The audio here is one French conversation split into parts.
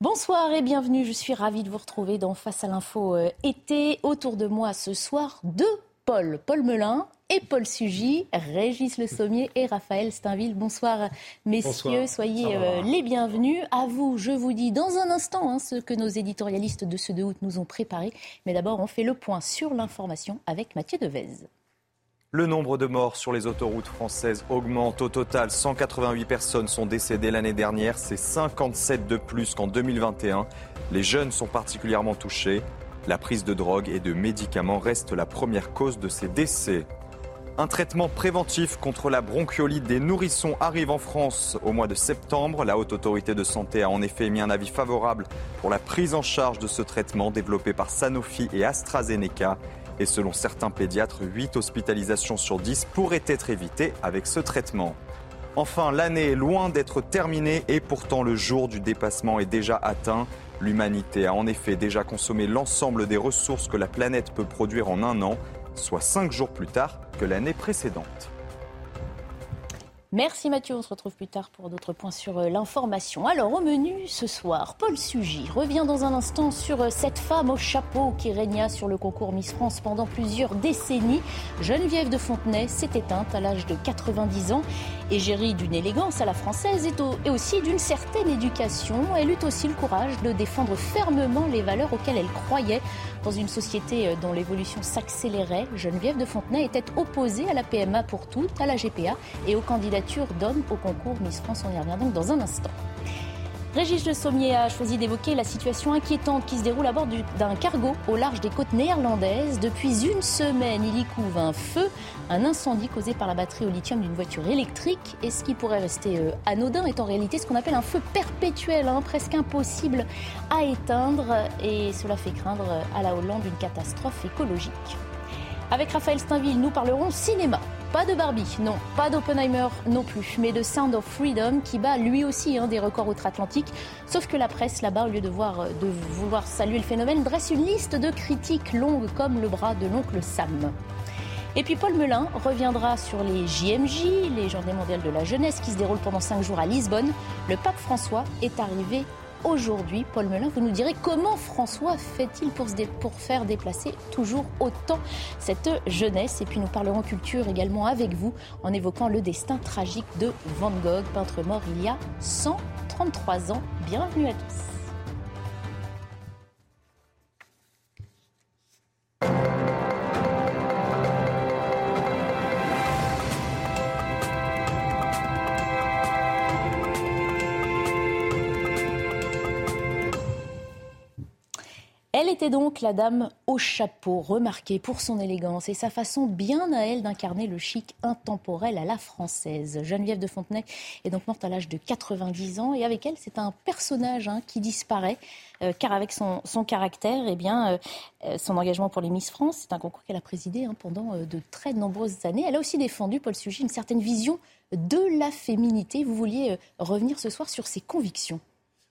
Bonsoir et bienvenue. Je suis ravie de vous retrouver dans Face à l'info euh, été. Autour de moi ce soir, deux Paul. Paul Melun et Paul Sugy, Régis Le Sommier et Raphaël Steinville. Bonsoir messieurs, soyez euh, les bienvenus. À vous, je vous dis dans un instant hein, ce que nos éditorialistes de ce 2 août nous ont préparé. Mais d'abord, on fait le point sur l'information avec Mathieu Devez. Le nombre de morts sur les autoroutes françaises augmente. Au total, 188 personnes sont décédées l'année dernière. C'est 57 de plus qu'en 2021. Les jeunes sont particulièrement touchés. La prise de drogue et de médicaments reste la première cause de ces décès. Un traitement préventif contre la bronchiolite des nourrissons arrive en France au mois de septembre. La Haute Autorité de Santé a en effet émis un avis favorable pour la prise en charge de ce traitement développé par Sanofi et AstraZeneca. Et selon certains pédiatres, 8 hospitalisations sur 10 pourraient être évitées avec ce traitement. Enfin, l'année est loin d'être terminée et pourtant le jour du dépassement est déjà atteint. L'humanité a en effet déjà consommé l'ensemble des ressources que la planète peut produire en un an, soit 5 jours plus tard que l'année précédente. Merci Mathieu, on se retrouve plus tard pour d'autres points sur euh, l'information. Alors au menu ce soir, Paul Sugy revient dans un instant sur euh, cette femme au chapeau qui régna sur le concours Miss France pendant plusieurs décennies. Geneviève de Fontenay s'est éteinte à l'âge de 90 ans. Égérie d'une élégance à la française et aussi d'une certaine éducation, elle eut aussi le courage de défendre fermement les valeurs auxquelles elle croyait. Dans une société euh, dont l'évolution s'accélérait, Geneviève de Fontenay était opposée à la PMA pour toutes, à la GPA et aux candidatures d'hommes au concours Miss France. On y revient donc dans un instant. Régis Le Sommier a choisi d'évoquer la situation inquiétante qui se déroule à bord d'un cargo au large des côtes néerlandaises. Depuis une semaine, il y couve un feu, un incendie causé par la batterie au lithium d'une voiture électrique. Et ce qui pourrait rester euh, anodin est en réalité ce qu'on appelle un feu perpétuel, hein, presque impossible à éteindre. Et cela fait craindre à la Hollande une catastrophe écologique. Avec Raphaël Steinville, nous parlerons cinéma. Pas de Barbie, non, pas d'Oppenheimer non plus, mais de Sound of Freedom qui bat lui aussi hein, des records outre-Atlantique. Sauf que la presse là-bas, au lieu de, voir, de vouloir saluer le phénomène, dresse une liste de critiques longues comme le bras de l'oncle Sam. Et puis Paul Melun reviendra sur les JMJ, les Journées mondiales de la jeunesse, qui se déroulent pendant cinq jours à Lisbonne. Le pape François est arrivé aujourd'hui. Paul Melun, vous nous direz comment François fait-il pour, pour, faire déplacer toujours autant cette jeunesse Et puis nous parlerons culture également avec vous en évoquant le destin tragique de Van Gogh, peintre mort il y a 133 ans. Bienvenue à tous. Elle était donc la dame au chapeau, remarquée pour son élégance et sa façon bien à elle d'incarner le chic intemporel à la française. Geneviève de Fontenay est donc morte à l'âge de 90 ans et avec elle, c'est un personnage hein, qui disparaît, euh, car avec son, caractère, eh bien, euh, euh, son engagement pour les Miss France, c'est un concours qu'elle a présidé hein, pendant de très nombreuses années. Elle a aussi défendu, Paul Sugy, une certaine vision de la féminité. Vous vouliez revenir ce soir sur ses convictions.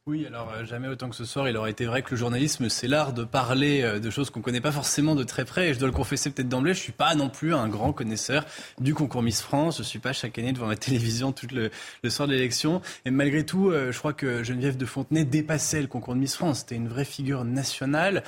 Oui, alors euh, jamais autant que ce soir, il aurait été vrai que le journalisme, c'est l'art de parler euh, de choses qu'on ne connaît pas forcément de très près. Et je dois le confesser peut-être d'emblée, je ne suis pas non plus un grand connaisseur du concours Miss France. Je ne suis pas chaque année devant ma télévision tout le, soir de l'élection. Et malgré tout, euh, je crois que Geneviève de Fontenay dépassait le concours de Miss France. C'était une vraie figure nationale.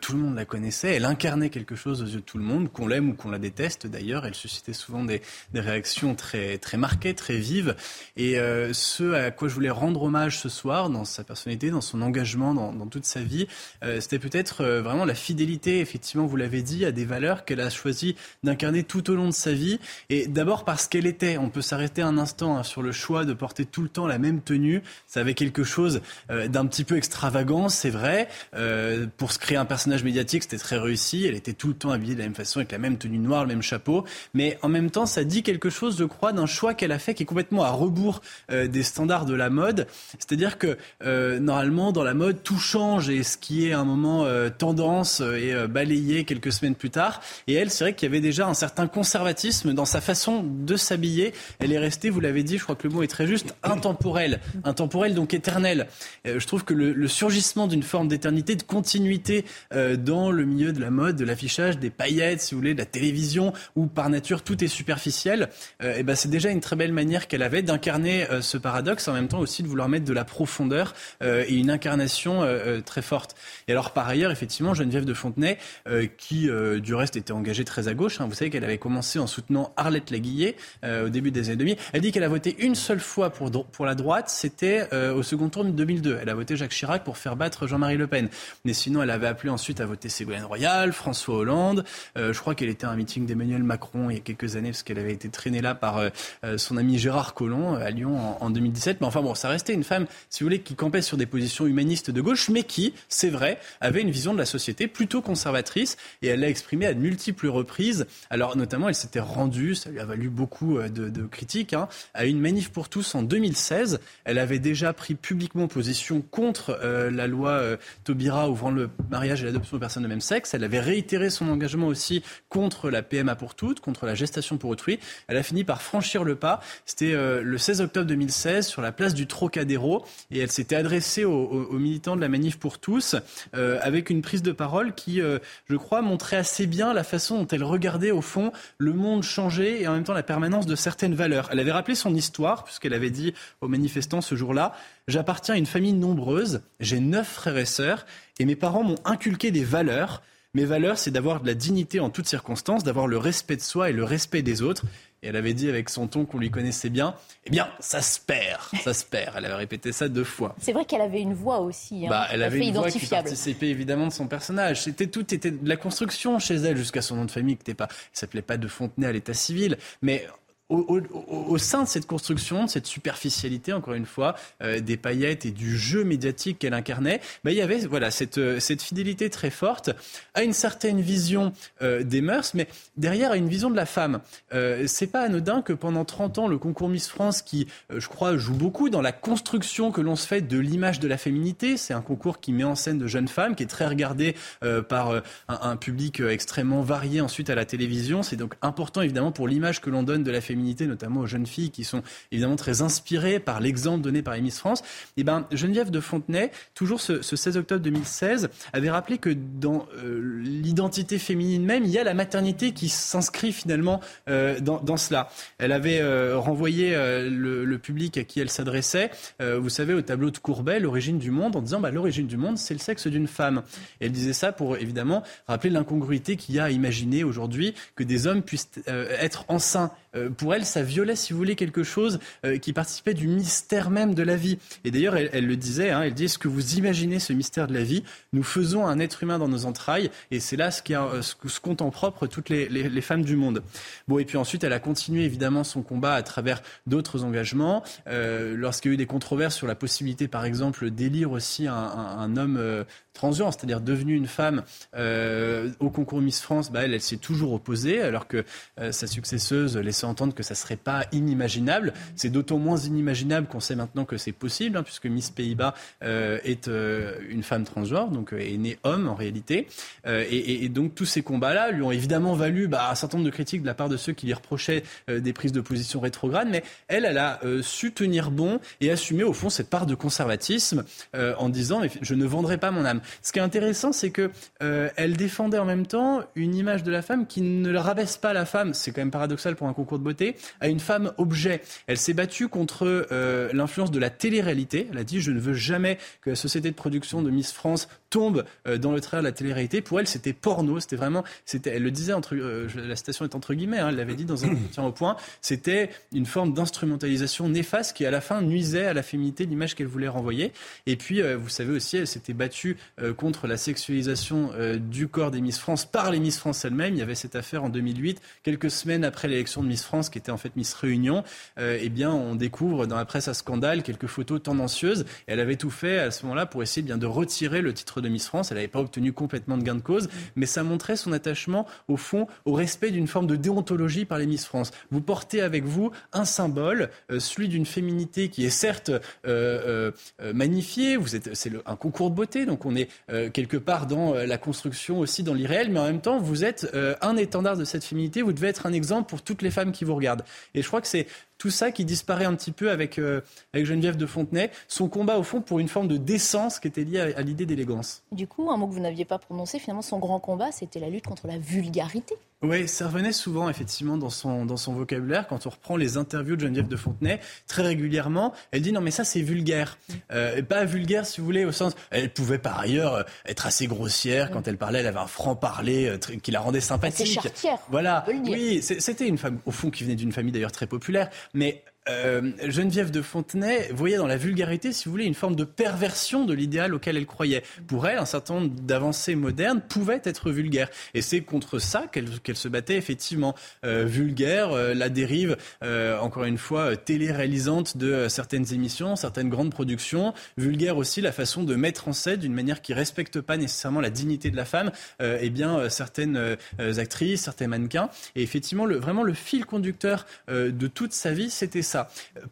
tout le monde la connaissait. Elle incarnait quelque chose aux yeux de tout le monde, qu'on l'aime ou qu'on la déteste d'ailleurs. Elle suscitait souvent des, réactions très, marquées, très vives. Et ce à quoi je voulais rendre hommage ce soir, sa personnalité, dans son engagement, dans, toute sa vie. Euh, c'était peut-être euh, vraiment la fidélité, effectivement, vous l'avez dit, à des valeurs qu'elle a choisi d'incarner tout au long de sa vie. Et d'abord parce qu'elle était, on peut s'arrêter un instant hein, sur le choix de porter tout le temps la même tenue. Ça avait quelque chose euh, d'un petit peu extravagant, c'est vrai. pour se créer un personnage médiatique, c'était très réussi. Elle était tout le temps habillée de la même façon, avec la même tenue noire, le même chapeau. Mais en même temps, ça dit quelque chose, je crois, d'un choix qu'elle a fait qui est complètement à rebours des standards de la mode. C'est-à-dire que euh, normalement, dans la mode, tout change et ce qui est un moment euh, tendance euh, est balayé quelques semaines plus tard. Et elle, c'est vrai qu'il y avait déjà un certain conservatisme dans sa façon de s'habiller. Elle est restée, vous l'avez dit, je crois que le mot est très juste, intemporelle. Intemporelle, donc éternelle. je trouve que le, surgissement d'une forme d'éternité, de continuité dans le milieu de la mode, de l'affichage, des paillettes, si vous voulez, de la télévision, où par nature tout est superficiel, et ben c'est déjà une très belle manière qu'elle avait d'incarner ce paradoxe, en même temps aussi de vouloir mettre de la profondeur candeur et une incarnation très forte. Et alors par ailleurs, effectivement, Geneviève de Fontenay, qui du reste était engagée très à gauche, hein, vous savez qu'elle avait commencé en soutenant Arlette Laguillet au début des années 2000, elle dit qu'elle a voté une seule fois pour, pour la droite, c'était au second tour de 2002. Elle a voté Jacques Chirac pour faire battre Jean-Marie Le Pen. Mais sinon, elle avait appelé ensuite à voter Ségolène Royal, François Hollande. je crois qu'elle était à un meeting d'Emmanuel Macron il y a quelques années parce qu'elle avait été traînée là par son ami Gérard Collomb à Lyon en, 2017. Mais enfin bon, ça restait une femme, si vous voulez, qui campait sur des positions humanistes de gauche, mais qui, c'est vrai, avait une vision de la société plutôt conservatrice et elle l'a exprimée à de multiples reprises. Alors notamment, elle s'était rendue, ça lui a valu beaucoup euh, de, critiques, hein, à une manif pour tous en 2016. Elle avait déjà pris publiquement position contre euh, la loi euh, Taubira ouvrant le mariage et l'adoption de personnes de même sexe. Elle avait réitéré son engagement aussi contre la PMA pour toutes, contre la gestation pour autrui. Elle a fini par franchir le pas. C'était le 16 octobre 2016 sur la place du Trocadéro et elle s'était adressée aux, militants de la manif pour tous avec une prise de parole qui, je crois, montrait assez bien la façon dont elle regardait au fond le monde changer et en même temps la permanence de certaines valeurs. Elle avait rappelé son histoire puisqu'elle avait dit aux manifestants ce jour-là J'appartiens à une famille nombreuse, j'ai neuf frères et sœurs et mes parents m'ont inculqué des valeurs. Mes valeurs, c'est d'avoir de la dignité en toutes circonstances, d'avoir le respect de soi et le respect des autres. Et elle avait dit avec son ton qu'on lui connaissait bien, eh bien, ça se perd, ça se perd. Elle avait répété ça deux fois. C'est vrai qu'elle avait une voix aussi. Hein, bah, elle avait une voix qui participait évidemment de son personnage. C'était tout était de la construction chez elle jusqu'à son nom de famille qui n'était pas, s'appelait pas de Fontenay à l'état civil, mais au, sein de cette construction, de cette superficialité, encore une fois, euh, des paillettes et du jeu médiatique qu'elle incarnait, bah, il y avait voilà cette, euh, cette fidélité très forte à une certaine vision euh, des mœurs, mais derrière à une vision de la femme. c'est pas anodin que pendant 30 ans, le concours Miss France, qui, je crois, joue beaucoup dans la construction que l'on se fait de l'image de la féminité, c'est un concours qui met en scène de jeunes femmes, qui est très regardé par un, un, public extrêmement varié ensuite à la télévision. C'est donc important évidemment pour l'image que l'on donne de la féminité notamment aux jeunes filles qui sont évidemment très inspirées par l'exemple donné par Miss France. Et eh ben, Geneviève de Fontenay, toujours ce, 16 octobre 2016, avait rappelé que dans euh, l'identité féminine même, il y a la maternité qui s'inscrit finalement euh, dans, cela. Elle avait euh, renvoyé le, public à qui elle s'adressait, vous savez, au tableau de Courbet, l'origine du monde, en disant bah, l'origine du monde, c'est le sexe d'une femme. Elle disait ça pour évidemment rappeler l'incongruité qu'il y a à imaginer aujourd'hui que des hommes puissent être enceints pour elle, ça violait, si vous voulez, quelque chose euh, qui participait du mystère même de la vie. Et d'ailleurs, elle, le disait, hein, elle dit, est-ce que vous imaginez ce mystère de la vie Nous faisons un être humain dans nos entrailles, et c'est là ce, ce compte en propre toutes les, femmes du monde. Bon, et puis ensuite, elle a continué évidemment son combat à travers d'autres engagements. Euh, Lorsqu'il y a eu des controverses sur la possibilité, par exemple, d'élire aussi un, homme euh, transgenre, c'est-à-dire devenu une femme euh, au concours Miss France, bah, elle, s'est toujours opposée, alors que euh, sa successeuse laissait entendre que ça serait pas inimaginable. C'est d'autant moins inimaginable qu'on sait maintenant que c'est possible, hein, puisque Miss Pays-Bas euh, est une femme transgenre, donc est née homme en réalité. Et, et, donc tous ces combats-là lui ont évidemment valu bah, un certain nombre de critiques de la part de ceux qui lui reprochaient des prises de position rétrogrades, mais elle, elle a su tenir bon et assumer au fond cette part de conservatisme en disant je ne vendrai pas mon âme. Ce qui est intéressant, c'est que elle défendait en même temps une image de la femme qui ne rabaisse pas la femme. C'est quand même paradoxal pour un concours de beauté à une femme objet. Elle s'est battue contre euh, l'influence de la télé-réalité. Elle a dit je ne veux jamais que la société de production de Miss France tombe euh, dans le travers de la télé-réalité. Pour elle, c'était porno. C'était vraiment, c'était, elle le disait entre, euh, la citation est entre guillemets. Hein, elle l'avait dit dans un entretien au point. C'était une forme d'instrumentalisation néfaste qui à la fin nuisait à la féminité, l'image qu'elle voulait renvoyer. Et puis, vous savez aussi, elle s'était battue contre la sexualisation du corps des Miss France par les Miss France elles-mêmes. Il y avait cette affaire en 2008, quelques semaines après l'élection de Miss France, qui était en fait Miss Réunion. eh bien, on découvre dans la presse à scandale quelques photos tendancieuses. Elle avait tout fait à ce moment-là pour essayer bien de retirer le titre de Miss France. Elle n'avait pas obtenu complètement de gain de cause, mais ça montrait son attachement au fond au respect d'une forme de déontologie par les Miss France. Vous portez avec vous un symbole, euh, celui d'une féminité qui est certes euh, euh, magnifiée. Vous êtes, c'est un concours de beauté, donc on est quelque part dans la construction aussi dans l'irréel, mais en même temps vous êtes un étendard de cette féminité. Vous devez être un exemple pour toutes les femmes qui vous regardent. Et je crois que c'est tout ça qui disparaît un petit peu avec, euh, avec Geneviève de Fontenay, son combat au fond pour une forme de décence qui était liée à, l'idée d'élégance. Du coup, un mot que vous n'aviez pas prononcé, finalement, son grand combat, c'était la lutte contre la vulgarité. Oui, ça revenait souvent effectivement dans son, dans son vocabulaire. Quand on reprend les interviews de Geneviève de Fontenay, très régulièrement, elle dit non mais ça c'est vulgaire. Euh, pas vulgaire si vous voulez au sens... Elle pouvait par ailleurs euh, être assez grossière quand elle parlait, elle avait un franc-parler qui la rendait sympathique. Voilà, oui, c'était une femme au fond qui venait d'une famille d'ailleurs très populaire. Mais euh, Geneviève de Fontenay voyait dans la vulgarité, si vous voulez, une forme de perversion de l'idéal auquel elle croyait. Pour elle, un certain nombre d'avancées modernes pouvaient être vulgaires. Et c'est contre ça qu'elle se battait effectivement. Euh, vulgaire, euh, la dérive, encore une fois, télé-réalisante de certaines émissions, certaines grandes productions. Vulgaire aussi la façon de mettre en scène d'une manière qui respecte pas nécessairement la dignité de la femme, eh bien, certaines actrices, certains mannequins. Et effectivement, vraiment le fil conducteur de toute sa vie, c'était ça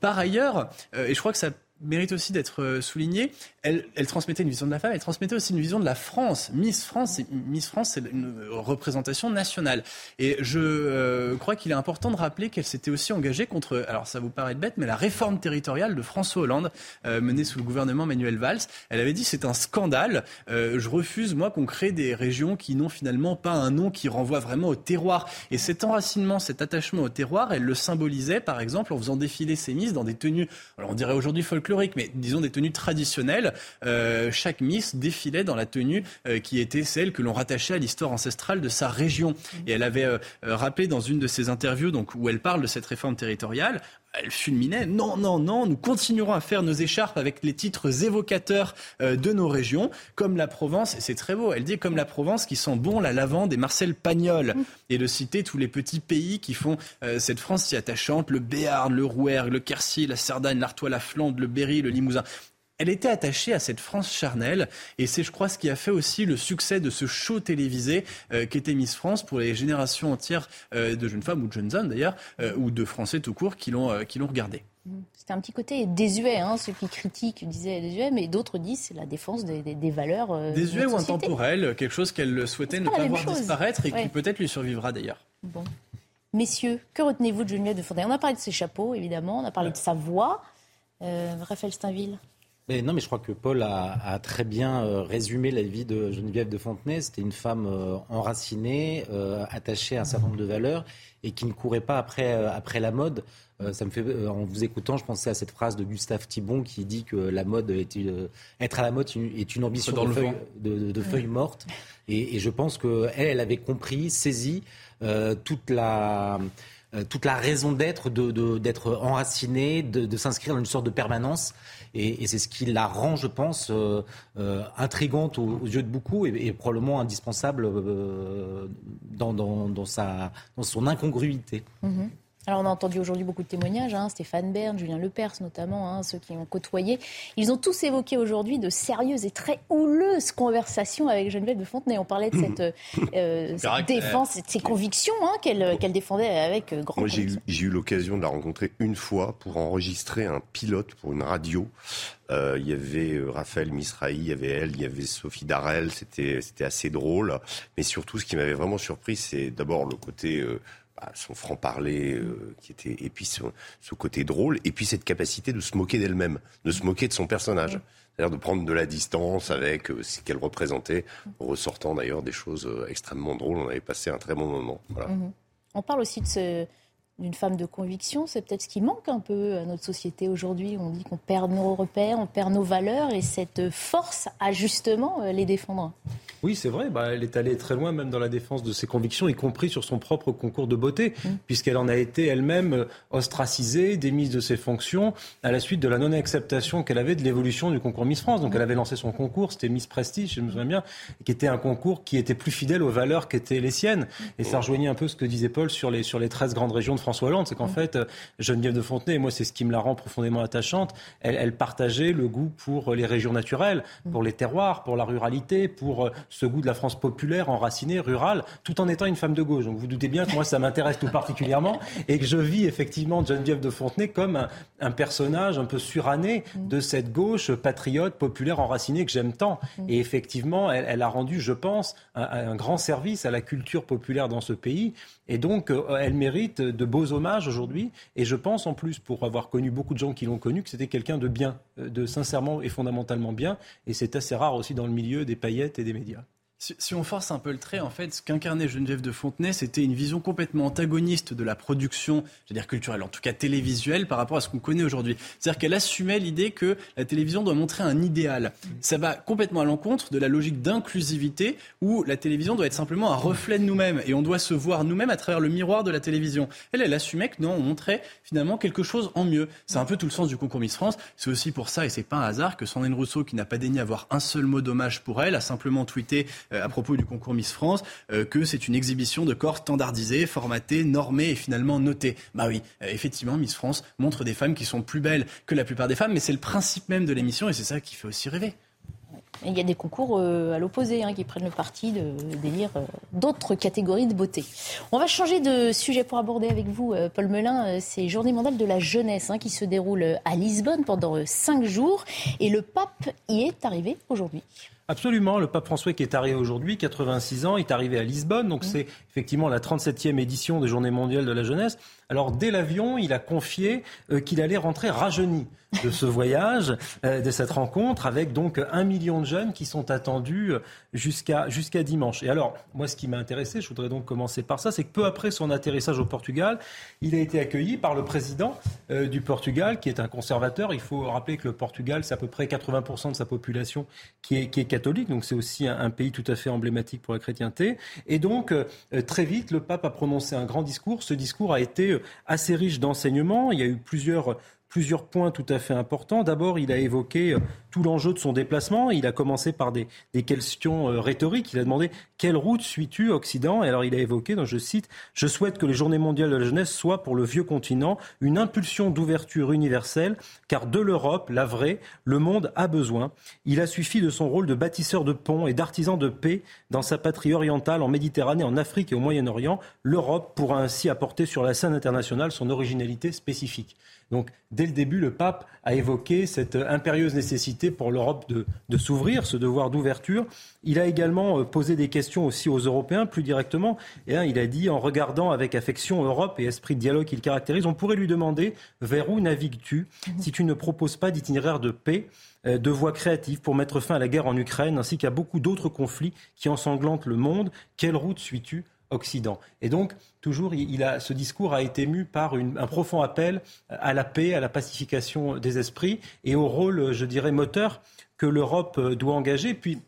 par ailleurs, euh, et je crois que ça mérite aussi d'être euh, souligné, elle, transmettait une vision de la femme, elle transmettait aussi une vision de la France. Miss France, Miss France, c'est une représentation nationale. Et je euh, crois qu'il est important de rappeler qu'elle s'était aussi engagée contre, alors ça vous paraît bête, mais la réforme territoriale de François Hollande, euh, menée sous le gouvernement Manuel Valls. Elle avait dit c'est un scandale. Euh, je refuse moi qu'on crée des régions qui n'ont finalement pas un nom qui renvoie vraiment au terroir. Et cet enracinement, cet attachement au terroir, elle le symbolisait par exemple en faisant défiler ses Miss dans des tenues, alors on dirait aujourd'hui folkloriques, mais disons des tenues traditionnelles euh, chaque Miss défilait dans la tenue euh, qui était celle que l'on rattachait à l'histoire ancestrale de sa région. Et elle avait euh, rappelé dans une de ses interviews donc, où elle parle de cette réforme territoriale, elle fulminait. Non, non, non, nous continuerons à faire nos écharpes avec les titres évocateurs de nos régions, comme la Provence, et c'est très beau, elle dit comme la Provence qui sent bon la lavande et Marcel Pagnol, et de citer tous les petits pays qui font cette France si attachante, le Béarn, le Rouergue, le Quercy, la Cerdagne, l'Artois, la Flandre, le Berry, le Limousin elle était attachée à cette France charnelle. Et c'est, je crois, ce qui a fait aussi le succès de ce show télévisé euh, qu'était Miss France pour les générations entières euh, de jeunes femmes ou de jeunes hommes d'ailleurs, euh, ou de Français tout court qui l'ont, l'ont regardé. Mmh. C'était un petit côté désuet, hein, ceux qui critiquent disaient désuet, mais d'autres disent c'est la défense des, des, valeurs. désuet ou intemporel, quelque chose qu'elle souhaitait ne pas, voir disparaître et qui peut-être lui survivra d'ailleurs. Bon. Messieurs, que retenez-vous de Geneviève de Fontaine On a parlé de ses chapeaux, évidemment, on a parlé de sa voix. Raphaël Steinville? Non, mais je crois que Paul a, très bien euh, résumé la vie de Geneviève de Fontenay. C'était une femme euh, enracinée, euh, attachée à un certain nombre de valeurs et qui ne courait pas après, après la mode. ça me fait, en vous écoutant, je pensais à cette phrase de Gustave Thibon qui dit que la mode est être à la mode est une ambition de, feuilles, mortes. Et, je pense qu'elle, elle avait compris, saisi toute la toute la raison d'être, d'être de, enracinée, de, s'inscrire dans une sorte de permanence. Et, c'est ce qui la rend, je pense, euh, euh, intrigante aux, yeux de beaucoup et, probablement indispensable euh, dans, dans, sa, dans son incongruité. Mm-hmm. Alors on a entendu aujourd'hui beaucoup de témoignages, hein, Stéphane Bern, Julien Lepers notamment, hein, ceux qui ont côtoyé. Ils ont tous évoqué aujourd'hui de sérieuses et très houleuses conversations avec Geneviève de Fontenay. On parlait de cette, euh, défense, de ses convictions hein, qu'elle défendait avec euh, grand Moi j'ai eu, l'occasion de la rencontrer une fois pour enregistrer un pilote pour une radio. Euh, il y avait Raphaël Misrahi, il y avait elle, il y avait Sophie Darel, c'était assez drôle. Mais surtout ce qui m'avait vraiment surpris, c'est d'abord le côté son franc-parler euh, qui était et puis ce, côté drôle et puis cette capacité de se moquer d'elle-même, de se moquer de son personnage. C'est-à-dire de prendre de la distance avec euh, ce qu'elle représentait, ressortant d'ailleurs des choses euh, extrêmement drôles. On avait passé un très bon moment. Mhm. On parle aussi de ce, d'une femme de conviction. C'est peut-être ce qui manque un peu à notre société aujourd'hui. On dit qu'on perd nos repères, on perd nos valeurs et cette force à justement les défendre. Oui, c'est vrai. Bah, elle est allée très loin, même dans la défense de ses convictions, y compris sur son propre concours de beauté, mm. puisqu'elle en a été elle-même euh, ostracisée, démise de ses fonctions, à la suite de la non-acceptation qu'elle avait de l'évolution du concours Miss France. Donc, mm. elle avait lancé son concours, c'était Miss Prestige, je me souviens bien, qui était un concours qui était plus fidèle aux valeurs qu'étaient les siennes. Et ça rejoignait un peu ce que disait Paul sur les, sur les 13 grandes régions de François Hollande. C'est qu'en mm. fait, euh, Geneviève de Fontenay, et moi, c'est ce qui me la rend profondément attachante, elle, elle partageait le goût pour les régions naturelles, pour les terroirs, pour la ruralité, pour euh, ce goût de la France populaire, enracinée, rurale, tout en étant une femme de gauche. Donc vous doutez bien que moi ça m'intéresse tout particulièrement et que je vis effectivement Geneviève de Fontenay comme un, personnage un peu suranné de cette gauche patriote, populaire, enracinée que j'aime tant. Et effectivement, elle, a rendu, je pense, un, grand service à la culture populaire dans ce pays. Et donc, euh, elle mérite de beaux hommages aujourd'hui. Et je pense, en plus, pour avoir connu beaucoup de gens qui l'ont connu, que c'était quelqu'un de bien, euh, de sincèrement et fondamentalement bien. Et c'est assez rare aussi dans le milieu des paillettes et des médias. Si, on force un peu le trait, en fait, ce qu'incarnait Geneviève de Fontenay, c'était une vision complètement antagoniste de la production, je dire culturelle, en tout cas télévisuelle, par rapport à ce qu'on connaît aujourd'hui. C'est-à-dire qu'elle assumait l'idée que la télévision doit montrer un idéal. Ça va complètement à l'encontre de la logique d'inclusivité où la télévision doit être simplement un reflet de nous-mêmes et on doit se voir nous-mêmes à travers le miroir de la télévision. Elle, elle assumait que non, on montrait finalement quelque chose en mieux. C'est un peu tout le sens du concours Miss France. C'est aussi pour ça, et c'est pas un hasard, que Sandrine Rousseau, qui n'a pas daigné avoir un seul mot d'hommage pour elle, a simplement tweeté à propos du concours Miss France euh, que c'est une exhibition de corps standardisé, formaté, normé et finalement noté. Bah oui, euh, effectivement, Miss France montre des femmes qui sont plus belles que la plupart des femmes, mais c'est le principe même de l'émission et c'est ça qui fait aussi rêver. il y a des concours à l'opposé hein, qui prennent le parti de délire d'autres catégories de beauté. On va changer de sujet pour aborder avec vous, Paul Melun, ces Journées mondiales de la jeunesse hein, qui se déroulent à Lisbonne pendant cinq jours. Et le pape y est arrivé aujourd'hui. Absolument, le pape François qui est arrivé aujourd'hui, 86 ans, est arrivé à Lisbonne, donc mmh. c'est effectivement la 37e édition des Journées mondiales de la jeunesse. Alors dès l'avion, il a confié euh, qu'il allait rentrer rajeuni de ce voyage, euh, de cette rencontre, avec donc un million de jeunes qui sont attendus euh, jusqu'à jusqu'à dimanche. Et alors, moi, ce qui m'a intéressé, je voudrais donc commencer par ça, c'est que peu après son atterrissage au Portugal, il a été accueilli par le président du Portugal, qui est un conservateur. Il faut rappeler que le Portugal, c'est à peu près 80% de sa population qui est, qui est catholique, donc c'est aussi un, un, pays tout à fait emblématique pour la chrétienté. Et donc, très vite, le pape a prononcé un grand discours. Ce discours a été assez riche d'enseignements. Il y a eu plusieurs plusieurs points tout à fait importants. D'abord, il a évoqué euh, tout l'enjeu de son déplacement. Il a commencé par des, questions euh, rhétoriques. Il a demandé quelle route suis-tu, Occident? Et alors, il a évoqué, donc je cite, Je souhaite que les Journées mondiales de la jeunesse soient pour le vieux continent une impulsion d'ouverture universelle, car de l'Europe, la vraie, le monde a besoin. Il a suffi de son rôle de bâtisseur de ponts et d'artisan de paix dans sa patrie orientale, en Méditerranée, en Afrique et au Moyen-Orient. L'Europe pourra ainsi apporter sur la scène internationale son originalité spécifique. Donc, dès le début, le pape a évoqué cette impérieuse nécessité pour l'Europe de, s'ouvrir, ce devoir d'ouverture. Il a également euh, posé des questions aussi aux Européens, plus directement. Et il a dit, en regardant avec affection Europe et esprit de dialogue qu'il caractérise, on pourrait lui demander vers où navigues-tu si tu ne proposes pas d'itinéraire de paix euh, de voies créatives pour mettre fin à la guerre en Ukraine ainsi qu'à beaucoup d'autres conflits qui ensanglantent le monde? Quelle route suis-tu Occident. Et donc, toujours, il a, ce discours a été mu par un profond appel à la paix, à la pacification des esprits et au rôle, je dirais, moteur que l'Europe doit engager. Puis,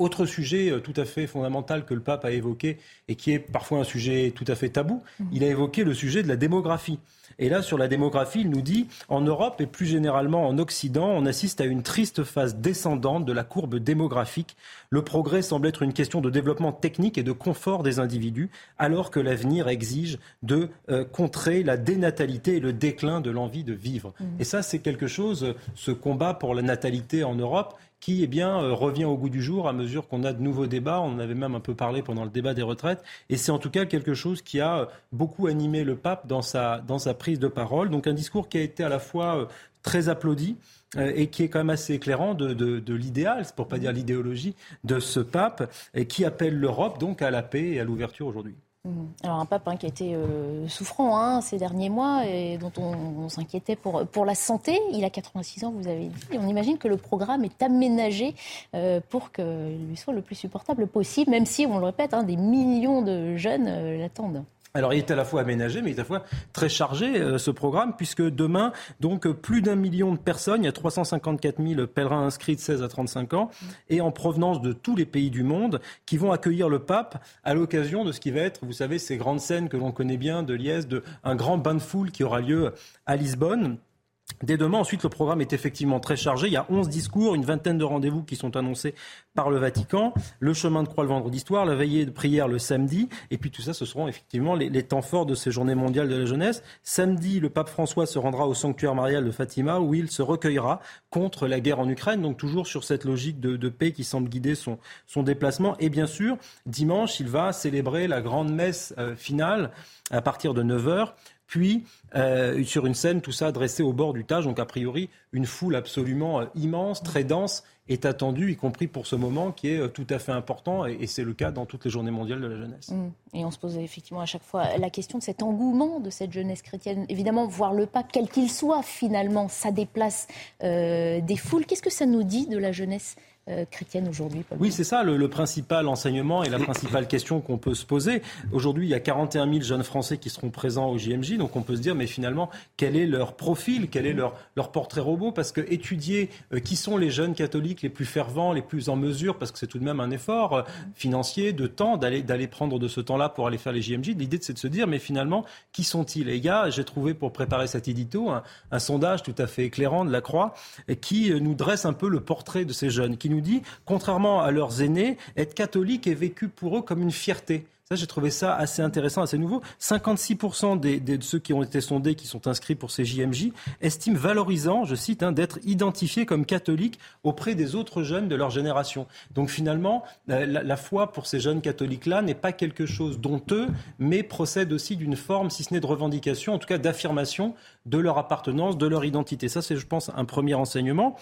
autre sujet euh, tout à fait fondamental que le pape a évoqué et qui est parfois un sujet tout à fait tabou, mmh. il a évoqué le sujet de la démographie. Et là, sur la démographie, il nous dit, en Europe et plus généralement en Occident, on assiste à une triste phase descendante de la courbe démographique. Le progrès semble être une question de développement technique et de confort des individus, alors que l'avenir exige de euh, contrer la dénatalité et le déclin de l'envie de vivre. Mmh. Et ça, c'est quelque chose, ce combat pour la natalité en Europe, qui eh bien, euh, revient au goût du jour à mesure qu'on a de nouveaux débats. On en avait même un peu parlé pendant le débat des retraites. Et c'est en tout cas quelque chose qui a euh, beaucoup animé le pape dans sa, dans sa prise de parole. Donc un discours qui a été à la fois euh, très applaudi et qui est quand même assez éclairant de, de, de l'idéal, pour pas dire l'idéologie, de ce pape, et qui appelle l'Europe donc à la paix et à l'ouverture aujourd'hui. Mhm. Alors un pape hein, qui a été euh, souffrant hein, ces derniers mois et dont on, s'inquiétait pour, pour la santé. Il a 86 ans, vous avez dit. on imagine que le programme est aménagé euh, pour qu'il lui soit le plus supportable possible, même si, on le répète, hein, des millions de jeunes euh, l'attendent. Alors, il est à la fois aménagé, mais il est à la fois très chargé, euh, ce programme, puisque demain, donc, plus d'un million de personnes, il y a 354 000 pèlerins inscrits de 16 à 35 ans, et en provenance de tous les pays du monde, qui vont accueillir le pape à l'occasion de ce qui va être, vous savez, ces grandes scènes que l'on connaît bien de Liesse, de un grand bain de foule qui aura lieu à Lisbonne. Dès demain, ensuite, le programme est effectivement très chargé. Il y a 11 discours, une vingtaine de rendez-vous qui sont annoncés par le Vatican, le chemin de croix le vendredi soir, la veillée de prière le samedi, et puis tout ça, ce seront effectivement les, temps forts de ces journées mondiales de la jeunesse. Samedi, le pape François se rendra au sanctuaire marial de Fatima, où il se recueillera contre la guerre en Ukraine, donc toujours sur cette logique de, paix qui semble guider son, déplacement. Et bien sûr, dimanche, il va célébrer la grande messe euh, finale à partir de 9 puis sur une scène, tout ça dressé au bord du Tage, donc a priori une foule absolument immense, très dense est attendu, y compris pour ce moment qui est euh, tout à fait important, et, c'est le cas dans toutes les journées mondiales de la jeunesse. Mmh. Et on se pose effectivement à chaque fois la question de cet engouement de cette jeunesse chrétienne. Évidemment, voir le pape, quel qu'il soit, finalement, ça déplace euh, des foules. Qu'est-ce que ça nous dit de la jeunesse euh, chrétienne aujourd'hui. Oui, c'est ça le, principal enseignement et la principale question qu'on peut se poser. Aujourd'hui, il y a 41 000 jeunes Français qui seront présents au JMJ, donc on peut se dire, mais finalement, quel est leur profil, quel est leur, leur portrait robot? Parce que étudier euh, qui sont les jeunes catholiques les plus fervents, les plus en mesure, parce que c'est tout de même un effort euh, financier, de temps, d'aller, prendre de ce temps-là pour aller faire les JMJ. L'idée, c'est de se dire, mais finalement, qui sont-ils? Et il j'ai trouvé pour préparer cet édito, un, un, sondage tout à fait éclairant de la Croix qui nous dresse un peu le portrait de ces jeunes, qui nous dit, contrairement à leurs aînés, être catholique est vécu pour eux comme une fierté. Ça, j'ai trouvé ça assez intéressant, assez nouveau. 56% des, de ceux qui ont été sondés, qui sont inscrits pour ces JMJ, estiment valorisant, je cite, hein, d'être identifiés comme catholiques auprès des autres jeunes de leur génération. Donc finalement, la, la foi pour ces jeunes catholiques-là n'est pas quelque chose d'honteux, mais procède aussi d'une forme, si ce n'est de revendication, en tout cas d'affirmation de leur appartenance, de leur identité. Ça, c'est, je pense, un premier enseignement.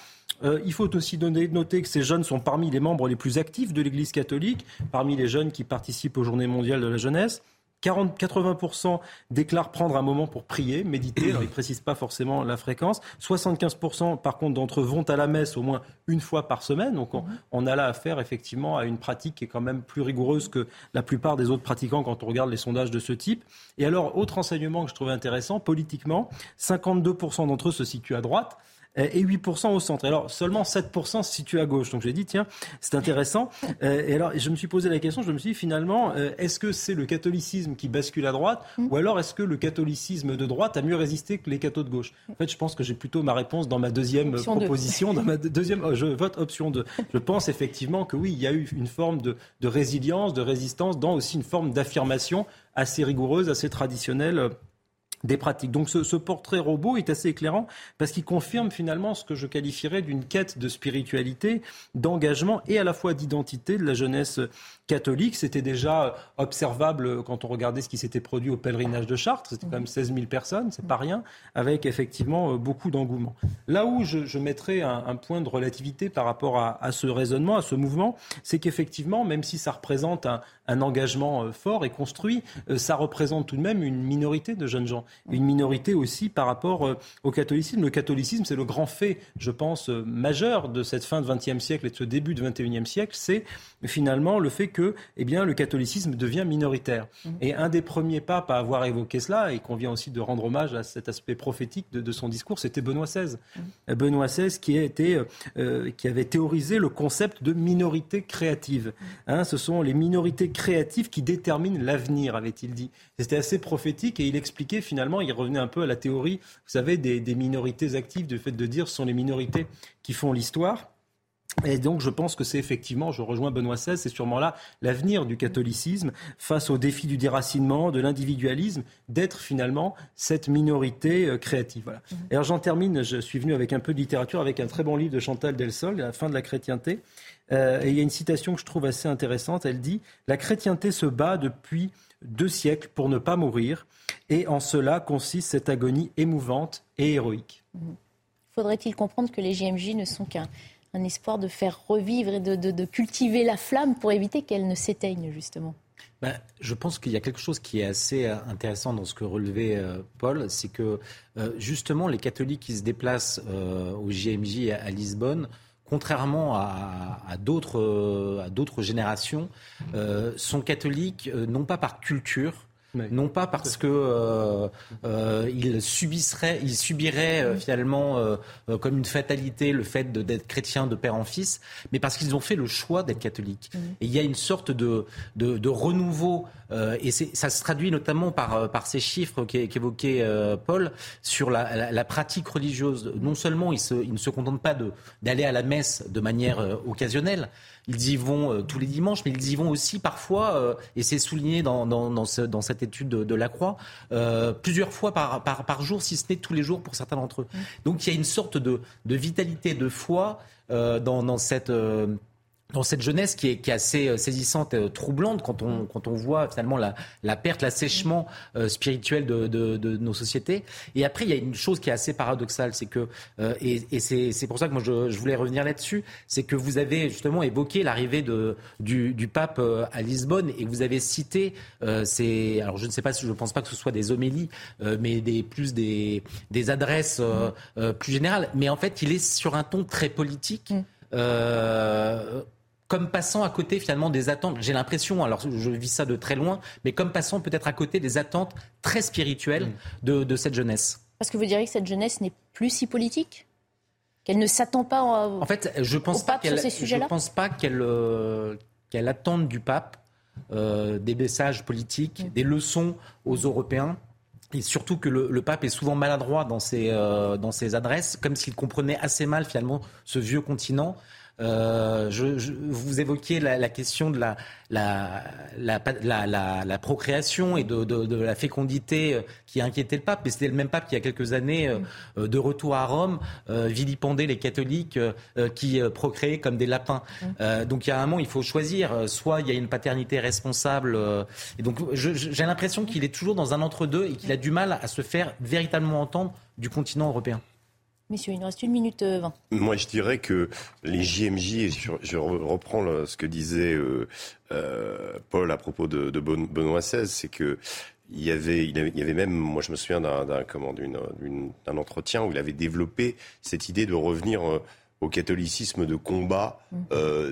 Euh, il faut aussi noter que ces jeunes sont parmi les membres les plus actifs de l'Église catholique, parmi les jeunes qui participent aux Journées mondiales de la jeunesse. 40, 80% déclarent prendre un moment pour prier, méditer. Alors, ils ne précisent pas forcément la fréquence. 75% par contre d'entre eux vont à la messe au moins une fois par semaine. Donc on, on, a là affaire effectivement à une pratique qui est quand même plus rigoureuse que la plupart des autres pratiquants quand on regarde les sondages de ce type. Et alors, autre enseignement que je trouvais intéressant, politiquement, 52% d'entre eux se situent à droite. Euh, et 8% au centre. Alors seulement 7% se situe à gauche. Donc j'ai dit, tiens, c'est intéressant. Euh, et alors je me suis posé la question, je me suis dit finalement, euh, est-ce que c'est le catholicisme qui bascule à droite mm. ou alors est-ce que le catholicisme de droite a mieux résisté que les cathos de gauche? En fait, je pense que j'ai plutôt ma réponse dans ma deuxième proposition, dans ma deuxième, oh, je vote option 2. Je pense effectivement que oui, il y a eu une forme de, de résilience, de résistance, dans aussi une forme d'affirmation assez rigoureuse, assez traditionnelle des pratiques. Donc ce, portrait robot est assez éclairant parce qu'il confirme finalement ce que je qualifierais d'une quête de spiritualité, d'engagement et à la fois d'identité de la jeunesse catholique. C'était déjà observable quand on regardait ce qui s'était produit au pèlerinage de Chartres. C'était quand même 16 000 personnes, c'est pas rien, avec effectivement beaucoup d'engouement. Là où je, mettrais un, point de relativité par rapport à, ce raisonnement, à ce mouvement, c'est qu'effectivement, même si ça représente un, un engagement euh, fort et construit, euh, ça représente tout de même une minorité de jeunes gens. Une minorité aussi par rapport euh, au catholicisme. Le catholicisme, c'est le grand fait, je pense, majeur de cette fin de XXe siècle et de ce début du XXIe siècle, c'est finalement le fait que eh bien, le catholicisme devient minoritaire. Mmh. Et un des premiers papes à avoir évoqué cela, et qu'on vient aussi de rendre hommage à cet aspect prophétique de, son discours, c'était Benoît XVI. Mmh. Benoît XVI qui, a été, qui avait théorisé le concept de minorité créative. Mmh. Hein, ce sont les minorités créatif qui détermine l'avenir, avait-il dit. C'était assez prophétique et il expliquait finalement, il revenait un peu à la théorie, vous savez, des, minorités actives, du fait de dire ce sont les minorités qui font l'histoire. Et donc, je pense que c'est effectivement, je rejoins Benoît XVI, c'est sûrement là l'avenir du catholicisme face au défi du déracinement, de l'individualisme, d'être finalement cette minorité euh, créative. Voilà. Mmh. alors, j'en termine, je suis venu avec un peu de littérature, avec un très bon livre de Chantal Delsol, La fin de la chrétienté. Euh, et il y a une citation que je trouve assez intéressante. Elle dit La chrétienté se bat depuis deux siècles pour ne pas mourir, et en cela consiste cette agonie émouvante et héroïque. Mhm. Faudrait-il comprendre que les JMJ ne sont qu'un espoir de faire revivre et de, cultiver la flamme pour éviter qu'elle ne s'éteigne, justement. Ben, je pense qu'il y a quelque chose qui est assez euh, intéressant dans ce que relevait euh, Paul, c'est que justement les catholiques qui se déplacent au JMJ à Lisbonne contrairement à, à d'autres générations, euh, sont catholiques euh, non pas par culture, non pas parce que euh, euh, ils subisseraient, ils subiraient euh, finalement comme une fatalité le fait d'être chrétien de père en fils, mais parce qu'ils ont fait le choix d'être catholiques. Et il y a une sorte de, de, de renouveau, et ça se traduit notamment par, par ces chiffres qu'évoquait Paul sur la, la, la, pratique religieuse. Non seulement ils, se, ils ne se contentent pas d'aller à la messe de manière occasionnelle, ils y vont euh, tous les dimanches, mais ils y vont aussi parfois, euh, et c'est souligné dans, dans, dans, ce, dans, cette étude de, de la Croix, euh, plusieurs fois par, par, par, jour, si ce n'est tous les jours pour certains d'entre eux. Mmh. Donc il y a une sorte de, de vitalité, de foi dans, dans cette dans cette jeunesse qui est, qui est assez euh, saisissante, euh, troublante quand on, quand on voit finalement la, la perte, l'assèchement euh, spirituel de, de, de, nos sociétés. Et après, il y a une chose qui est assez paradoxale, c'est que, euh, et, et c'est pour ça que moi je, je voulais revenir là-dessus, c'est que vous avez justement évoqué l'arrivée du, du pape à Lisbonne et vous avez cité euh, ces, alors je ne sais pas si je ne pense pas que ce soit des homélies, mais des, plus des, des adresses plus générales. Mais en fait, il est sur un ton très politique. Mm. Euh, comme passant à côté finalement des attentes, j'ai l'impression, alors je vis ça de très loin, mais comme passant peut-être à côté des attentes très spirituelles mm. de, cette jeunesse. Parce que vous diriez que cette jeunesse n'est plus si politique? Qu'elle ne s'attend pas en fait, je pense pas qu'elle, Je pense pas qu'elle, euh, qu'elle attende du pape euh, des messages politiques, mm. des leçons aux Européens. Et surtout que le, pape est souvent maladroit dans ses, euh, dans ses adresses, comme s'il comprenait assez mal finalement ce vieux continent. Euh, je, vous évoquiez la, question de la, la, la, procréation et de, la fécondité euh, qui a inquiété le pape. Mais c'était le même pape qui, il y a quelques années, euh, de retour à Rome, vilipendait les catholiques qui procréaient comme des lapins. donc il y a un moment, il faut choisir. Soit il y a une paternité responsable. et donc j'ai l'impression qu'il est toujours dans un entre-deux et qu'il a du mal à se faire véritablement entendre du continent européen. Messieurs, il nous reste une minute euh, vingt. Moi, je dirais que les JMJ, je, reprends ce que disait euh, euh, Paul à propos de, Benoît XVI, c'est que il y avait, il y avait même, moi je me souviens d'un, d'un entretien où il avait développé cette idée de revenir au catholicisme de combat mmh.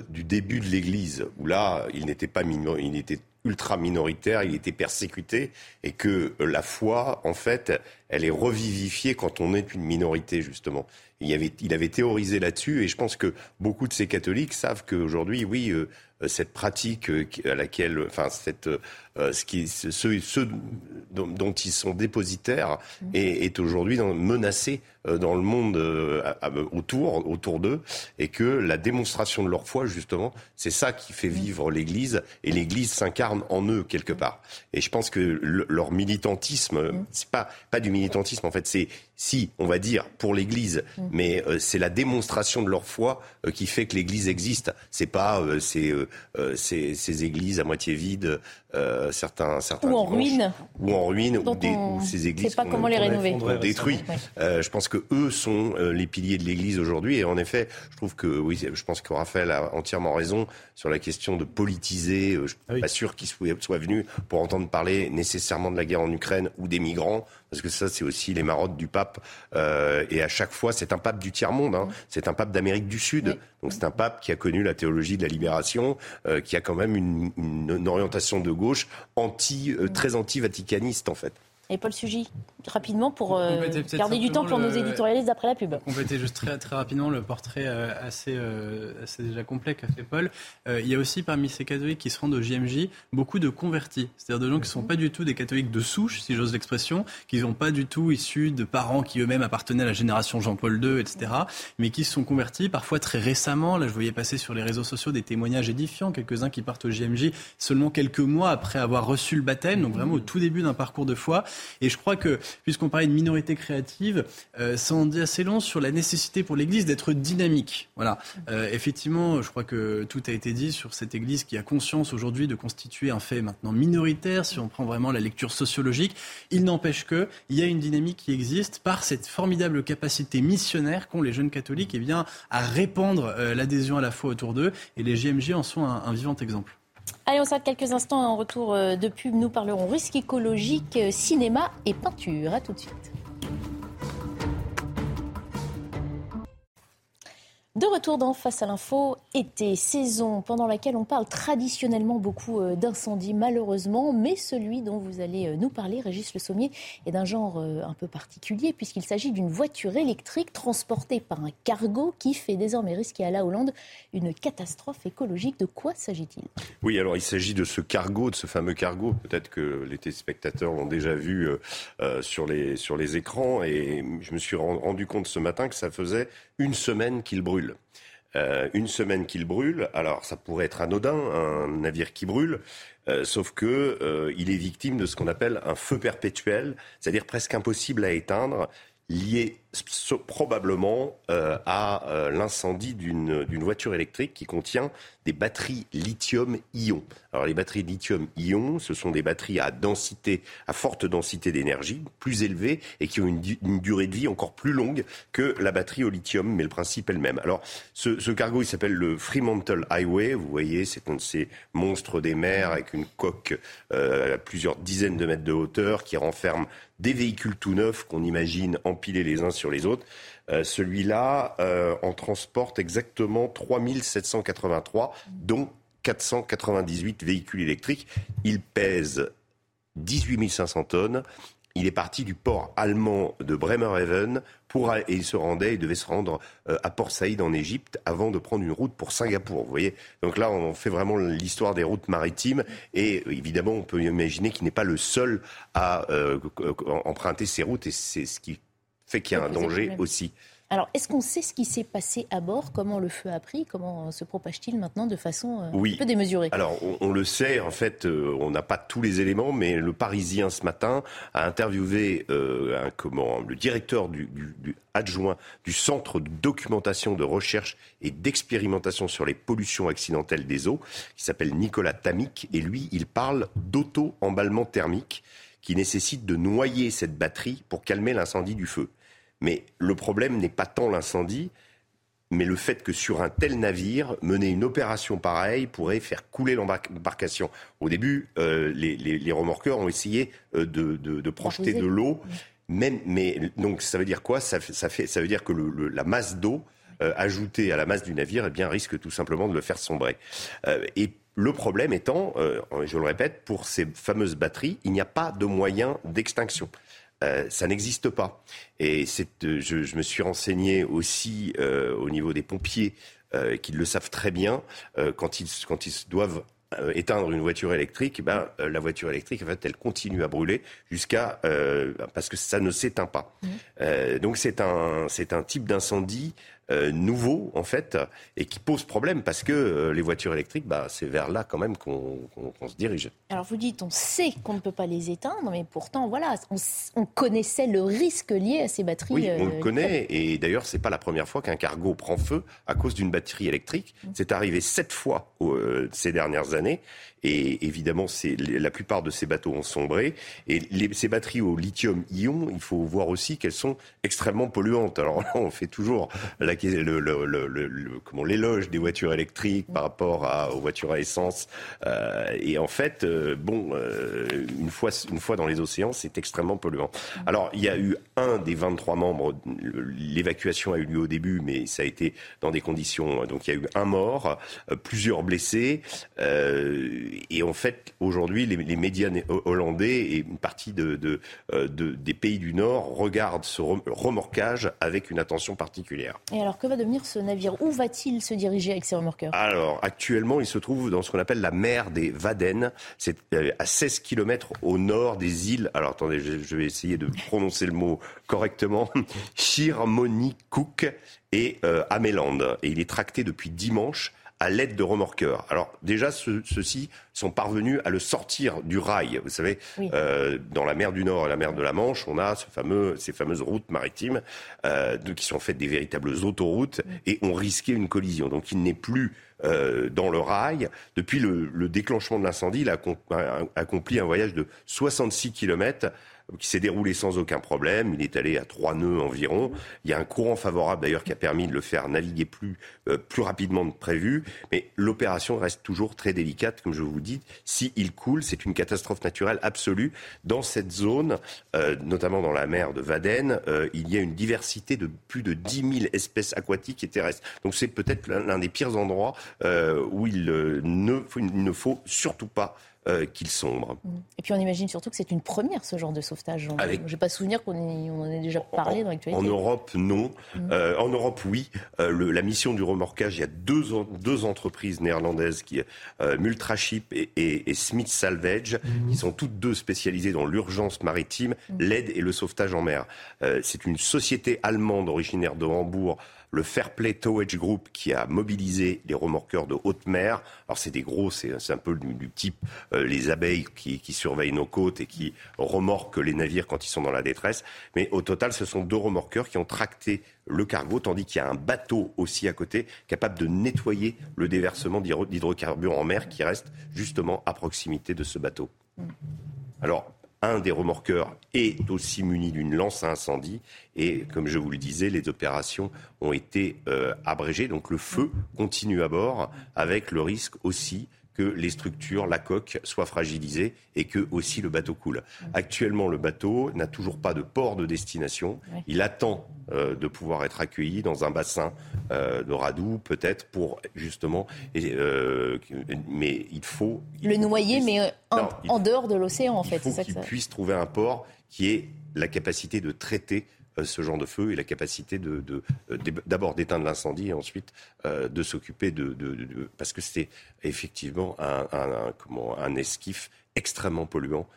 du début de l'Église, où là, il n'était pas minor, il était ultra minoritaire, il était persécuté, et que la foi, en fait, elle est revivifiée quand on est une minorité, justement. Il, avait, il avait théorisé là-dessus, et je pense que beaucoup de ces catholiques savent qu'aujourd'hui, oui, euh, euh, cette pratique euh, à laquelle, enfin, cette, ce qui, ceux, dont, ils sont dépositaires mmh. est, est aujourd'hui menacé dans le monde autour, autour d'eux, et que la démonstration de leur foi, justement, c'est ça qui fait mmh. vivre l'Église, et l'Église s'incarne en eux quelque part. Et je pense que leur militantisme, mmh. c'est pas pas du militantisme en fait, c'est si, on va dire, pour l'Église, mm. mais euh, c'est la démonstration de leur foi euh, qui fait que l'Église existe. C'est pas euh, ces, ces, églises à moitié vides, certains, certains ou en ruine, ou en ruine, ou, des, ces églises pas comment les rénover, détruit. je pense que eux sont les piliers de l'Église aujourd'hui. Et en effet, je trouve que oui, je pense que Raphaël a entièrement raison sur la question de politiser. Je suis ah pas sûr qu'il soit venu pour entendre parler nécessairement de la guerre en Ukraine ou des migrants parce que ça, c'est aussi les marottes du pape. Euh, et à chaque fois, c'est un pape du tiers-monde, hein. c'est un pape d'Amérique du Sud. Donc c'est un pape qui a connu la théologie de la libération, euh, qui a quand même une, une, orientation de gauche anti, euh, très anti-vaticaniste, en fait. Et Paul Sugy, rapidement pour euh, garder du temps pour nos éditorialistes après la pub. Compléter juste très, très rapidement le portrait euh, assez, euh, assez déjà complet qu'a fait Paul. il y a aussi parmi ces catholiques qui se rendent au JMJ beaucoup de convertis, c'est-à-dire de gens qui ne sont pas du tout des catholiques de souche, si j'ose l'expression, qui ne sont pas du tout issus de parents qui eux-mêmes appartenaient à la génération Jean-Paul II, etc., mais qui se sont convertis parfois très récemment. Là, je voyais passer sur les réseaux sociaux des témoignages édifiants, quelques-uns qui partent au JMJ seulement quelques mois après avoir reçu le baptême, donc vraiment au tout début d'un parcours de foi. Et je crois que, puisqu'on parlait de minorité créative, euh, ça en dit assez long sur la nécessité pour l'Église d'être dynamique. Voilà. Euh, effectivement, je crois que tout a été dit sur cette Église qui a conscience aujourd'hui de constituer un fait maintenant minoritaire, si on prend vraiment la lecture sociologique. Il n'empêche qu'il y a une dynamique qui existe par cette formidable capacité missionnaire qu'ont les jeunes catholiques eh bien, à répandre euh, l'adhésion à la foi autour d'eux. Et les JMJ en sont un vivant exemple. Allez, on s'arrête quelques instants en retour euh, de pub. Nous parlerons risque écologique, euh, cinéma et peinture. À tout de suite. De retour dans Face à l'info, été, saison pendant laquelle on parle traditionnellement beaucoup euh, d'incendies malheureusement, mais celui dont vous allez euh, nous parler, Régis Le Sommier, est d'un genre euh, un peu particulier puisqu'il s'agit d'une voiture électrique transportée par un cargo qui fait désormais risquer à la Hollande une catastrophe écologique. De quoi s'agit-il? Oui, alors il s'agit de ce cargo, de ce fameux cargo, peut-être que les téléspectateurs l'ont déjà vu sur, les, sur les écrans et je me suis rendu compte ce matin que ça faisait une semaine qu'il brûle. Euh, une semaine qu'il brûle, alors ça pourrait être anodin, un navire qui brûle, euh, sauf que euh, il est victime de ce qu'on appelle un feu perpétuel, c'est-à-dire presque impossible à éteindre, lié probablement à l'incendie d'une voiture électrique qui contient des batteries lithium-ion. Alors les batteries lithium-ion, ce sont des batteries à densité, à forte densité d'énergie, plus élevée et qui ont une, durée de vie encore plus longue que la batterie au lithium, mais le principe est le même. Alors ce, cargo, il s'appelle le Fremantle Highway. Vous voyez, c'est un de ces monstres des mers avec une coque euh, à plusieurs dizaines de mètres de hauteur qui renferme des véhicules tout neufs qu'on imagine empilés les uns sur les autres. Euh, celui-là euh, en transporte exactement 3783, dont 498 véhicules électriques. Il pèse 18 500 tonnes. Il est parti du port allemand de Bremerhaven pour, et il se rendait, il devait se rendre euh, à Port Saïd en Égypte avant de prendre une route pour Singapour. Vous voyez, donc là on fait vraiment l'histoire des routes maritimes et évidemment on peut imaginer qu'il n'est pas le seul à emprunter ces routes et c'est ce qui fait qu'il y a un danger aussi. Alors, est-ce qu'on sait ce qui s'est passé à bord? Comment le feu a pris? Comment se propage-t-il maintenant de façon euh, un peu démesurée? Alors, on, le sait, en fait, euh, on n'a pas tous les éléments, mais le Parisien, ce matin, a interviewé euh, un, comment, le directeur du, du, adjoint du Centre de documentation, de recherche et d'expérimentation sur les pollutions accidentelles des eaux, qui s'appelle Nicolas Tamik, et lui, il parle d'auto-emballement thermique qui nécessite de noyer cette batterie pour calmer l'incendie du feu. Mais le problème n'est pas tant l'incendie, mais le fait que sur un tel navire, mener une opération pareille pourrait faire couler l'embarcation. Au début, euh, les, remorqueurs ont essayé euh, de, projeter de l'eau. Même, mais donc ça veut dire quoi? Ça, fait, ça veut dire que la masse d'eau euh, ajoutée à la masse du navire eh bien, risque tout simplement de le faire sombrer. et le problème étant, je le répète, pour ces fameuses batteries, il n'y a pas de moyen d'extinction. Euh, ça n'existe pas. Et euh, je, je, me suis renseigné aussi euh, au niveau des pompiers, qui le savent très bien, quand, ils, quand ils doivent éteindre une voiture électrique, ben, la voiture électrique, en fait, elle continue à brûler jusqu'à parce que ça ne s'éteint pas. Mmh. donc c'est un c'est un type d'incendie euh, nouveau en fait et qui pose problème parce que euh, les voitures électriques, bah, c'est vers là quand même qu'on se dirige. Alors vous dites, on sait qu'on ne peut pas les éteindre, mais pourtant voilà, on, connaissait le risque lié à ces batteries. Oui, on le euh, connaît et d'ailleurs c'est pas la première fois qu'un cargo prend feu à cause d'une batterie électrique. Mm. C'est arrivé sept fois ces dernières années et évidemment, la plupart de ces bateaux ont sombré. Et ces batteries au lithium-ion, il faut voir aussi qu'elles sont extrêmement polluantes. Alors là, on fait toujours l'éloge des voitures électriques par rapport aux voitures à essence. Euh, et en fait, euh, bon, euh, une, fois, une fois dans les océans, c'est extrêmement polluant. Alors, il y a eu un des 23 membres, l'évacuation a eu lieu au début, mais ça a été dans des conditions. Donc, il y a eu un mort, plusieurs blessés et en fait, aujourd'hui, les, médias hollandais et une partie de, euh, de, des pays du Nord regardent ce remorquage avec une attention particulière. Et alors, que va devenir ce navire? Où va-t-il se diriger avec ces remorqueurs? Alors, actuellement, il se trouve dans ce qu'on appelle la mer des Waden. C'est euh, à 16 km au nord des îles. Alors, attendez, je, vais essayer de prononcer le mot correctement. Schiermonnikoog et euh, Ameland. Et il est tracté depuis dimanche à l'aide de remorqueurs. Alors déjà, ceux-ci sont parvenus à le sortir du rail. Vous savez, euh, dans la mer du Nord et la mer de la Manche, on a ce fameux, ces fameuses routes maritimes euh, qui sont faites des véritables autoroutes et ont risqué une collision. Donc il n'est plus euh, dans le rail. Depuis le, le déclenchement de l'incendie, il a accompli un voyage de 66 kilomètres qui s'est déroulé sans aucun problème. Il est allé à trois nœuds environ. Il y a un courant favorable d'ailleurs qui a permis de le faire naviguer plus, euh, plus rapidement que prévu. Mais l'opération reste toujours très délicate, comme je vous dis. Si il coule, c'est une catastrophe naturelle absolue. Dans cette zone, euh, notamment dans la mer de Vaden, euh, il y a une diversité de plus de 10 000 espèces aquatiques et terrestres. Donc c'est peut-être l'un des pires endroits où il ne, il ne faut surtout pas euh, qu'il sombre. Et puis on imagine surtout que c'est une première ce genre de sauvetage. Je n'ai pas souvenir qu'on en ait déjà parlé dans l'actualité. En Europe, non. Mm. Euh, en Europe, oui. Euh, la mission du remorquage, il y a deux, deux entreprises néerlandaises, qui, Multraship et, et, Smith Salvage, mm. qui sont toutes deux spécialisées dans l'urgence maritime, mm. l'aide et le sauvetage en mer. c'est une société allemande originaire de Hambourg le Fairplay Towage Group qui a mobilisé les remorqueurs de haute mer. Alors c'est des gros, c'est un peu du, type euh, les abeilles qui, qui, surveillent nos côtes et qui remorquent les navires quand ils sont dans la détresse. Mais au total, ce sont deux remorqueurs qui ont tracté le cargo, tandis qu'il y a un bateau aussi à côté capable de nettoyer le déversement d'hydrocarbures en mer qui reste justement à proximité de ce bateau. Alors, un des remorqueurs est aussi muni d'une lance à incendie. Et comme je vous le disais, les opérations ont été euh, abrégées. Donc le feu continue à bord avec le risque aussi que les structures, la coque, soient fragilisées et que aussi le bateau coule. Actuellement, le bateau n'a toujours pas de port de destination. Il attend euh, de pouvoir être accueilli dans un bassin euh, de Radou, peut-être pour justement. Euh, mais il faut le noyer, mais en, dehors de l'océan, en fait. Il faut qu'il puisse trouver un port qui ait la capacité de traiter ce genre de feu et la capacité de, euh, d'abord d'éteindre l'incendie et ensuite euh, de s'occuper de, parce que c'est effectivement un, comment, un esquif extrêmement polluant.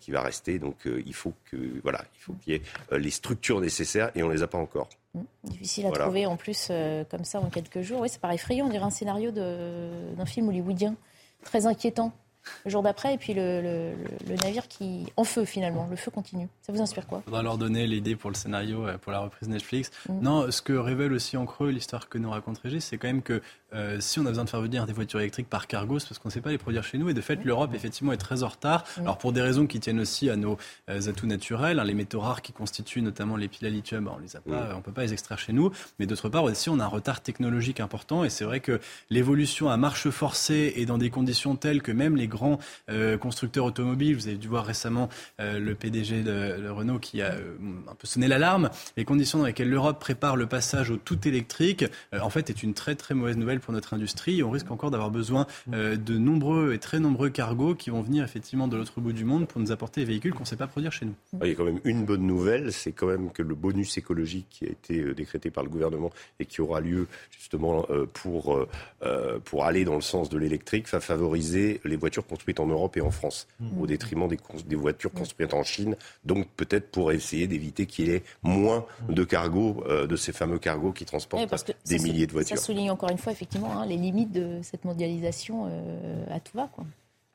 qui va rester. Donc il faut que voilà, il faut qu'il y ait les structures nécessaires et on les a pas encore. Mmh. Difficile à trouver en plus comme ça en quelques jours. Oui, ça paraît effrayant. On dirait un scénario d'un film hollywoodien très inquiétant le jour d'après, et puis le, navire qui en feu finalement, le feu continue. Ça vous inspire quoi? Il faudra leur donner l'idée pour le scénario, euh, pour la reprise Netflix. Mm. Non, ce que révèle aussi en creux l'histoire que nous raconte Régis, c'est quand même que euh, si on a besoin de faire venir des voitures électriques par cargo, c'est parce qu'on ne sait pas les produire chez nous. Et de fait, l'Europe, effectivement, est très en retard. Alors, pour des raisons qui tiennent aussi à nos euh, atouts naturels, hein, les métaux rares qui constituent notamment les piles à lithium, on les a pas, on peut pas les extraire chez nous. Mais d'autre part, aussi, on a un retard technologique important. Et c'est vrai que l'évolution à marche forcée et dans des conditions telles que même les grands euh, constructeurs automobiles, vous avez dû voir récemment le PDG de, Renault qui a un peu sonné l'alarme, les conditions dans lesquelles l'Europe prépare le passage au tout électrique, en fait, est une très très mauvaise nouvelle pour notre industrie. on risque encore d'avoir besoin euh, de nombreux et très nombreux cargos qui vont venir effectivement de l'autre bout du monde pour nous apporter des véhicules qu'on ne sait pas produire chez nous. Il y a quand même une bonne nouvelle, c'est quand même que le bonus écologique qui a été euh, décrété par le gouvernement et qui aura lieu justement euh, pour, pour aller dans le sens de l'électrique va favoriser les voitures construites en Europe et en France mmh. au détriment des, des voitures construites en Chine. Donc peut-être pour essayer d'éviter qu'il y ait moins de cargos, de ces fameux cargos qui transportent des milliers de voitures. Ça souligne encore une fois effectivement hein, les limites de cette mondialisation euh, à tout va. Quoi.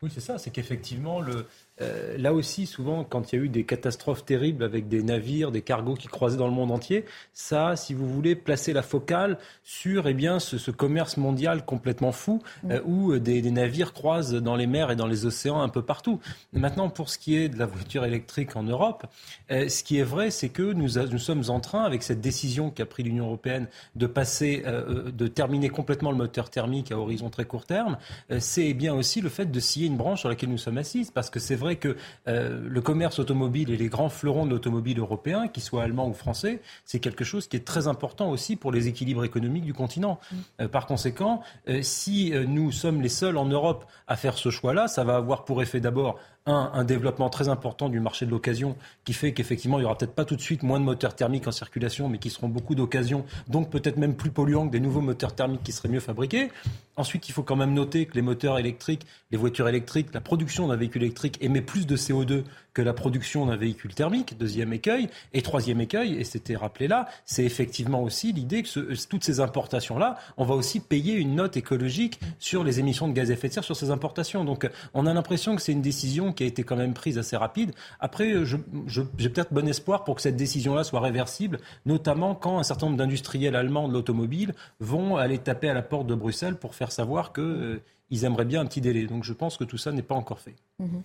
Oui, c'est ça, c'est qu'effectivement, le, euh, là aussi, souvent, quand il y a eu des catastrophes terribles avec des navires, des cargos qui croisaient dans le monde entier, ça, si vous voulez, placer la focale sur eh bien, ce, commerce mondial complètement fou, euh, où euh, des, navires croisent dans les mers et dans les océans un peu partout. maintenant, pour ce qui est de la voiture électrique en Europe, ce qui est vrai, c'est que nous, nous, sommes en train, avec cette décision qu'a pris l'Union européenne de passer, de terminer complètement le moteur thermique à horizon très court terme, c'est bien aussi le fait de scier une branche sur laquelle nous sommes assis, parce que c'est vrai que euh, le commerce automobile et les grands fleurons de l'automobile européen, qu'ils soient allemands ou français, c'est quelque chose qui est très important aussi pour les équilibres économiques du continent. Mm. Euh, par conséquent, euh, si nous sommes les seuls en Europe à faire ce choix-là, ça va avoir pour effet d'abord un, un développement très important du marché de l'occasion qui fait qu'effectivement, il n'y aura peut-être pas tout de suite moins de moteurs thermiques en circulation, mais qui seront beaucoup d'occasions, donc peut-être même plus polluants que des nouveaux moteurs thermiques qui seraient mieux fabriqués. Ensuite, il faut quand même noter que les moteurs électriques, les voitures électriques, la production d'un véhicule électrique émet plus de CO2 que la production d'un véhicule thermique, deuxième écueil. Et troisième écueil, et c'était rappelé là, c'est effectivement aussi l'idée que toutes ces importations-là, on va aussi payer une note écologique sur les émissions de gaz à effet de serre sur ces importations. Donc on a l'impression que c'est une décision qui a été quand même prise assez rapide. Après, j'ai je, peut-être bon espoir pour que cette décision-là soit réversible, notamment quand un certain nombre d'industriels allemands de l'automobile vont aller taper à la porte de Bruxelles pour faire savoir qu'ils euh, aimeraient bien un petit délai. Donc je pense que tout ça n'est pas encore fait. Mm-hmm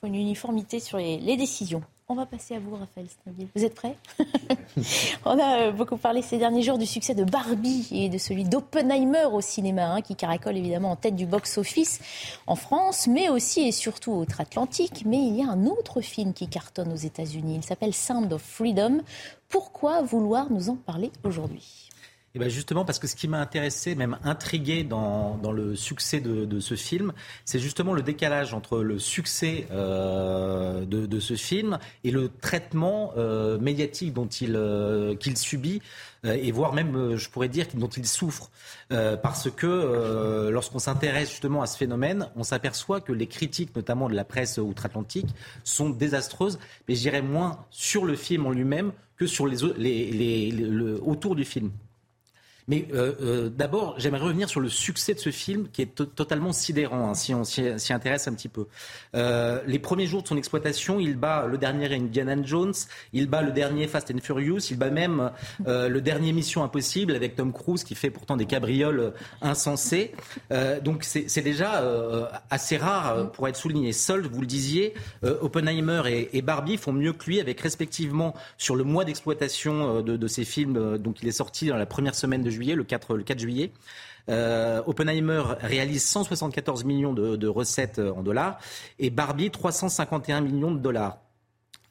faut une uniformité sur les, décisions. On va passer à vous, Raphaël Stinville. Vous êtes prêt? On a euh, beaucoup parlé ces derniers jours du succès de Barbie et de celui d'Oppenheimer au cinéma, hein, qui caracole évidemment en tête du box-office en France, mais aussi et surtout outre-Atlantique. Mais il y a un autre film qui cartonne aux États-Unis. Il s'appelle Sound of Freedom. Pourquoi vouloir nous en parler aujourd'hui? Et eh ben justement, parce que ce qui m'a intéressé, même intrigué dans, le succès de, ce film, c'est justement le décalage entre le succès euh, de, ce film et le traitement euh, médiatique dont il euh, qu'il subit et voire même, je pourrais dire, dont il souffre. Parce que lorsqu'on s'intéresse justement à ce phénomène, on s'aperçoit que les critiques, notamment de la presse outre-Atlantique, sont désastreuses, mais je dirais moins sur le film en lui-même que sur les, les, les, le, autour du film. Mais euh, euh, d'abord, j'aimerais revenir sur le succès de ce film qui est totalement sidérant, hein, si on s'y intéresse un petit peu. Euh, les premiers jours de son exploitation, il bat le dernier Indiana Jones, il bat le dernier Fast and Furious, il bat même le dernier Mission Impossible avec Tom Cruise qui fait pourtant des cabrioles insensées. Donc c'est déjà assez rare pour être souligné. Seul, vous le disiez, Oppenheimer et, et, Barbie font mieux que lui avec respectivement sur le mois d'exploitation de, de, ces films, donc il est sorti dans la première semaine de le 4, le 4 juillet. Euh, Oppenheimer réalise 174 millions de, recettes euh, en dollars et Barbie 351 millions de dollars.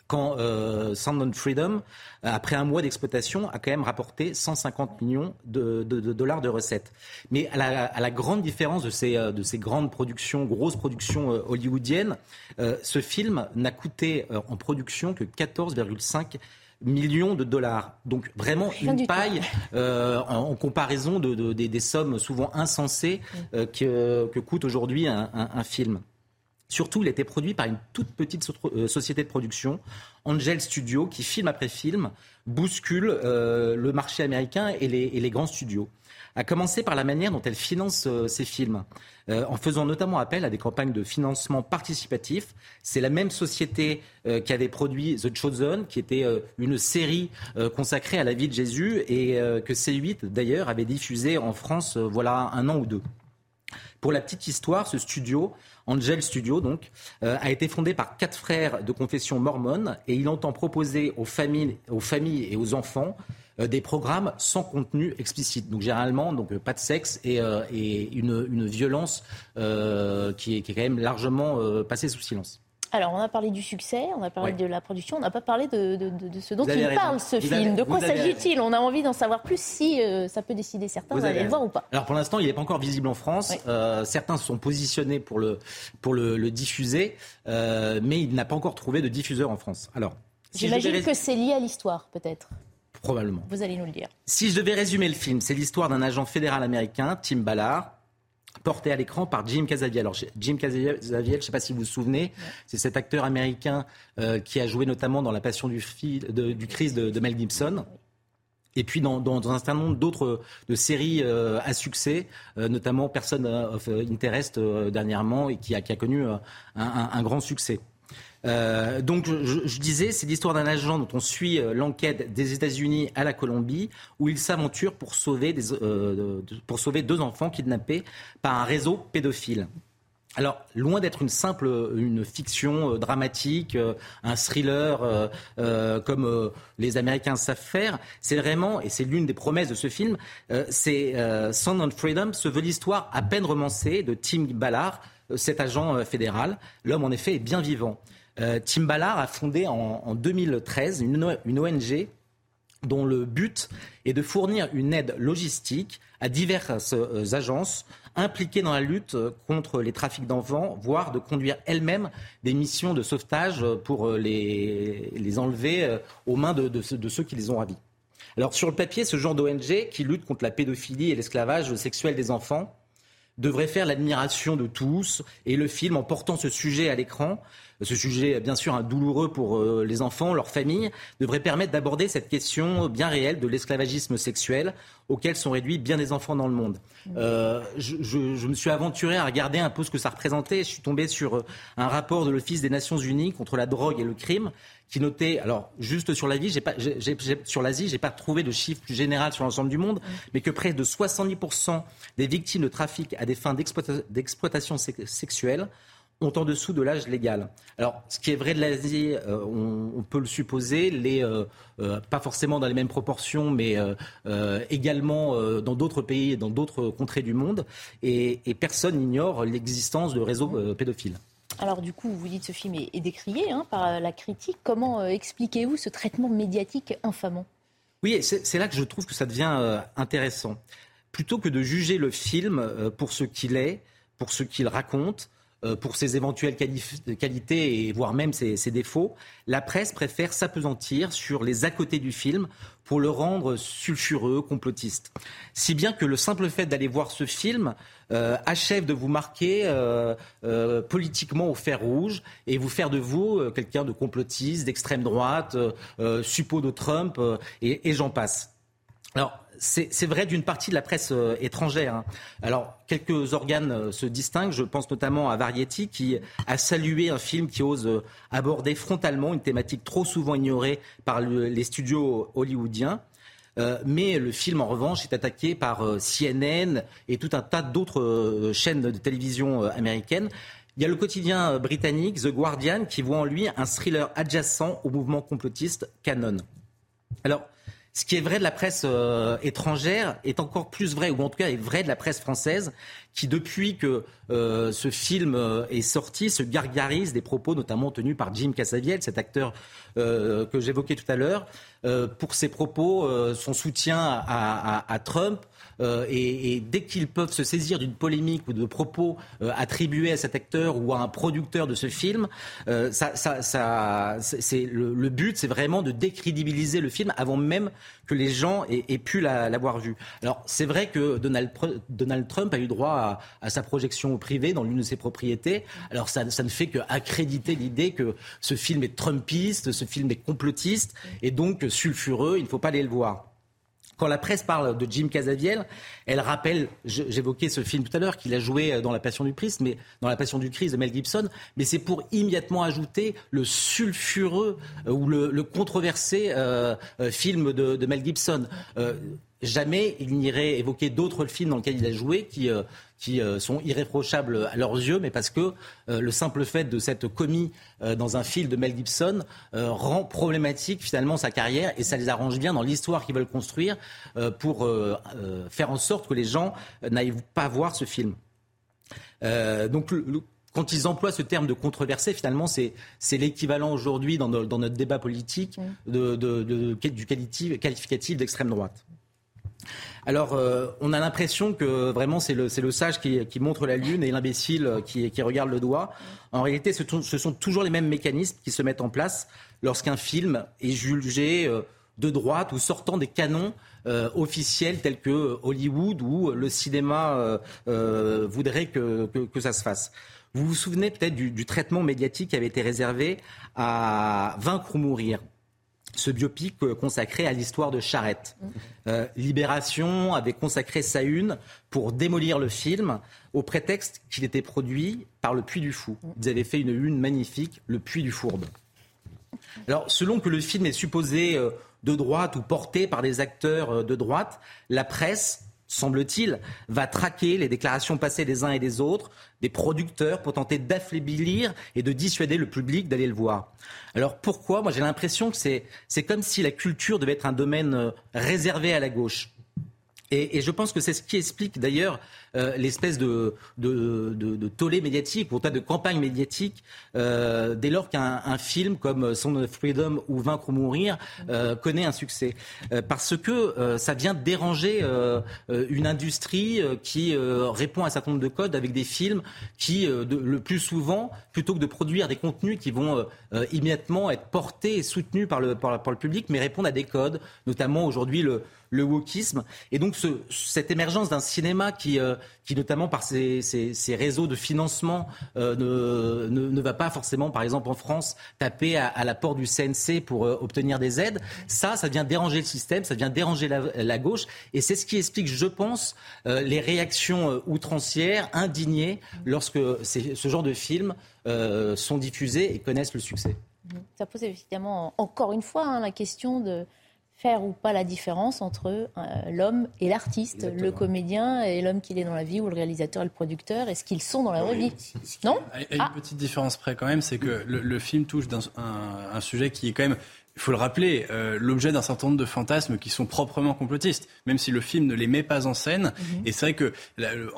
Quand euh, on Freedom, après un mois d'exploitation, a quand même rapporté 150 millions de, dollars de recettes. Mais à la, grande différence de ces, de ces grandes productions, grosses productions hollywoodiennes, ce film n'a coûté en production que 14,5 millions de dollars. Donc vraiment une paille euh, en, comparaison de, des, sommes souvent insensées euh, que, coûte aujourd'hui un, film. Surtout, il a été produit par une toute petite euh, société de production, Angel Studio, qui film après film bouscule le marché américain et les grands studios à commencer par la manière dont elle finance euh, ses films, euh, en faisant notamment appel à des campagnes de financement participatif. C'est la même société euh, qui avait produit The Chosen, qui était une série consacrée à la vie de Jésus et que C8 d'ailleurs avait diffusé en France voilà un an ou deux. Pour la petite histoire, ce studio, Angel Studio donc, a été fondé par quatre frères de confession mormone et il entend proposer aux familles, aux familles et aux enfants des programmes sans contenu explicite. Donc généralement, donc euh, pas de sexe et, euh, une, violence qui, est, quand même largement passée sous silence. Alors, on a parlé du succès, on a parlé de la production, on n'a pas parlé de, ce dont il parle, ce film. de quoi s'agit-il On a envie d'en savoir plus si ça peut décider certains d'aller le voir ou pas. Alors, pour l'instant, il n'est pas encore visible en France. certains se sont positionnés pour le, pour le, diffuser, mais il n'a pas encore trouvé de diffuseur en France. Alors, J'imagine que c'est lié à l'histoire, peut-être. Probablement. Vous allez nous le dire. Si je devais résumer le film, c'est l'histoire d'un agent fédéral américain, Tim Ballard, porté à l'écran par Jim Caviezel. Alors Jim Caviezel, je ne sais pas si vous vous souvenez, c'est cet acteur américain euh, qui a joué notamment dans La Passion du, du Christ de, Mel Gibson. Et puis dans, un certain nombre d'autres de séries euh, à succès, euh, notamment Person of Interest dernièrement, et qui a, connu un, grand succès. Euh, donc je, disais, c'est l'histoire d'un agent dont on suit euh, l'enquête des États-Unis à la Colombie, où il s'aventure pour sauver des, euh, pour sauver deux enfants kidnappés par un réseau pédophile. Alors, loin d'être une simple une fiction dramatique, un thriller comme les Américains savent faire, c'est vraiment, et c'est l'une des promesses de ce film, c'est Sound on Freedom se veut l'histoire à peine romancée de Tim Ballard, cet agent fédéral. L'homme, en effet, est bien vivant. Euh, Tim Ballard a fondé en, 2013 une, une, ONG dont le but est de fournir une aide logistique à diverses euh, agences impliquées dans la lutte contre les trafics d'enfants, voire de conduire elles-mêmes des missions de sauvetage pour euh, les, les enlever aux mains de, de, ceux qui les ont ravis. Alors sur le papier, ce genre d'ONG qui lutte contre la pédophilie et l'esclavage sexuel des enfants devrait faire l'admiration de tous et le film en portant ce sujet à l'écran ce sujet bien sûr douloureux pour euh, les enfants, leurs familles, devrait permettre d'aborder cette question bien réelle de l'esclavagisme sexuel auquel sont réduits bien des enfants dans le monde. Euh, je, me suis aventuré à regarder un peu ce que ça représentait. Je suis tombé sur euh, un rapport de l'Office des Nations Unies contre la drogue et le crime qui notait, alors juste sur l'Asie, j'ai pas, sur l'Asie, j'ai pas trouvé de chiffre plus général sur l'ensemble du monde, mais que près de 70% des victimes de trafic à des fins d'exploitation sexuelle ont en dessous de l'âge légal. Alors, ce qui est vrai de l'Asie, euh, on, peut le supposer, les, euh, euh, pas forcément dans les mêmes proportions, mais également dans d'autres pays et dans d'autres contrées du monde, et, personne n'ignore l'existence de réseaux pédophiles. Alors du coup, vous dites ce film est, décrié hein, par la critique. Comment expliquez-vous ce traitement médiatique infamant? Oui, c'est là que je trouve que ça devient intéressant. Plutôt que de juger le film pour ce qu'il est, pour ce qu'il raconte, euh, pour ses éventuelles qualités et voire même ses, défauts, la presse préfère s'apesantir sur les à côté du film pour le rendre sulfureux, complotiste. Si bien que le simple fait d'aller voir ce film euh, achève de vous marquer euh, politiquement au fer rouge et vous faire de vous quelqu'un de complotiste, d'extrême droite, suppôt de Trump et, j'en passe. C'est vrai d'une partie de la presse euh, étrangère. Hein. Alors, quelques organes euh, se distinguent. Je pense notamment à Variety, qui a salué un film qui ose euh, aborder frontalement une thématique trop souvent ignorée par les studios hollywoodiens. mais le film, en revanche, est attaqué par CNN et tout un tas d'autres chaînes de télévision américaines. Il y a le quotidien britannique The Guardian qui voit en lui un thriller adjacent au mouvement complotiste Canon. Alors, ce qui est vrai de la presse euh, étrangère est encore plus vrai, ou en tout cas est vrai de la presse française, qui depuis que euh, ce film euh, est sorti se gargarise des propos notamment tenus par Jim Casaviel, cet acteur que j'évoquais tout à l'heure, pour ses propos, son soutien à Trump, euh, et, dès qu'ils peuvent se saisir d'une polémique ou de propos euh, attribués à cet acteur ou à un producteur de ce film, euh, ça, ça, c'est le, but, c'est vraiment de décrédibiliser le film avant même que les gens aient, pu l'avoir vu. Alors c'est vrai que Donald, Donald, Trump a eu droit à, à sa projection privée dans l'une de ses propriétés. Alors ça, ça ne fait qu'accréditer l'idée que ce film est trumpiste, ce film est complotiste et donc sulfureux, il ne faut pas aller le voir. Quand la presse parle de Jim Casaviel, elle rappelle, j'évoquais ce film tout à l'heure, qu'il a joué dans La Passion du Christ, mais dans La Passion du Christ de Mel Gibson, mais c'est pour immédiatement ajouter le sulfureux euh, ou le, controversé euh, euh, film de, Mel Gibson jamais il n'irait évoquer d'autres films dans lesquels il a joué qui, euh, qui euh, sont irréprochables à leurs yeux, mais parce que euh, le simple fait de s'être commis dans un film de Mel Gibson rend problématique finalement sa carrière et ça les arrange bien dans l'histoire qu'ils veulent construire pour faire en sorte que les gens n'aillent pas voir ce film. donc quand ils emploient ce terme de controversé, finalement, c'est l'équivalent aujourd'hui dans, notre débat politique de, du qualificatif d'extrême droite. Alors, euh, on a l'impression que vraiment c'est le, sage qui, montre la lune et l'imbécile qui, regarde le doigt. En réalité, ce, sont toujours les mêmes mécanismes qui se mettent en place lorsqu'un film est jugé euh, de droite ou sortant des canons euh, officiels tels que Hollywood ou le cinéma voudrait que, ça se fasse. Vous vous souvenez peut-être du, du, traitement médiatique qui avait été réservé à Vaincre ou mourir ce biopic euh, consacré à l'histoire de Charette. Euh, Libération avait consacré sa une pour démolir le film au prétexte qu'il était produit par le Puy du Fou. Ils avaient fait une une magnifique, le Puy du Fourbe. Alors, selon que le film est supposé euh, de droite ou porté par des acteurs de droite, la presse semble-t-il, va traquer les déclarations passées des uns et des autres, des producteurs, pour tenter d'affaiblir et de dissuader le public d'aller le voir. Alors pourquoi? Moi j'ai l'impression que c'est comme si la culture devait être un domaine euh, réservé à la gauche. Et, je pense que c'est ce qui explique d'ailleurs euh, l'espèce de, tollé médiatique, ou de campagne médiatique, euh, dès lors qu'un film comme Son of Freedom ou Vaincre ou Mourir euh, connaît un succès. parce que ça vient déranger une industrie qui répond à un certain nombre de codes avec des films qui, le plus souvent, plutôt que de produire des contenus qui vont immédiatement être portés et soutenus par le, par le public, mais répondent à des codes, notamment aujourd'hui le le wokisme. Et donc cette émergence d'un cinéma qui, euh, qui, notamment par ses, réseaux de financement, euh, ne, ne, va pas forcément, par exemple en France, taper à, la porte du CNC pour euh, obtenir des aides, ça, ça vient déranger le système, ça vient déranger la, gauche. Et c'est ce qui explique, je pense, les réactions outrancières, indignées, lorsque ce genre de films sont diffusés et connaissent le succès. Ça pose évidemment encore une fois hein, la question de faire ou pas la différence entre euh, l'homme et l'artiste, le comédien et l'homme qu'il est dans la vie, ou le réalisateur et le producteur, est-ce qu'ils sont dans la vraie vie Non Il y a une petite différence près quand même, c'est que le, film touche un, un, sujet qui est quand même il faut le rappeler, euh, l'objet d'un certain nombre de fantasmes qui sont proprement complotistes, même si le film ne les met pas en scène. Mhm. Et c'est vrai que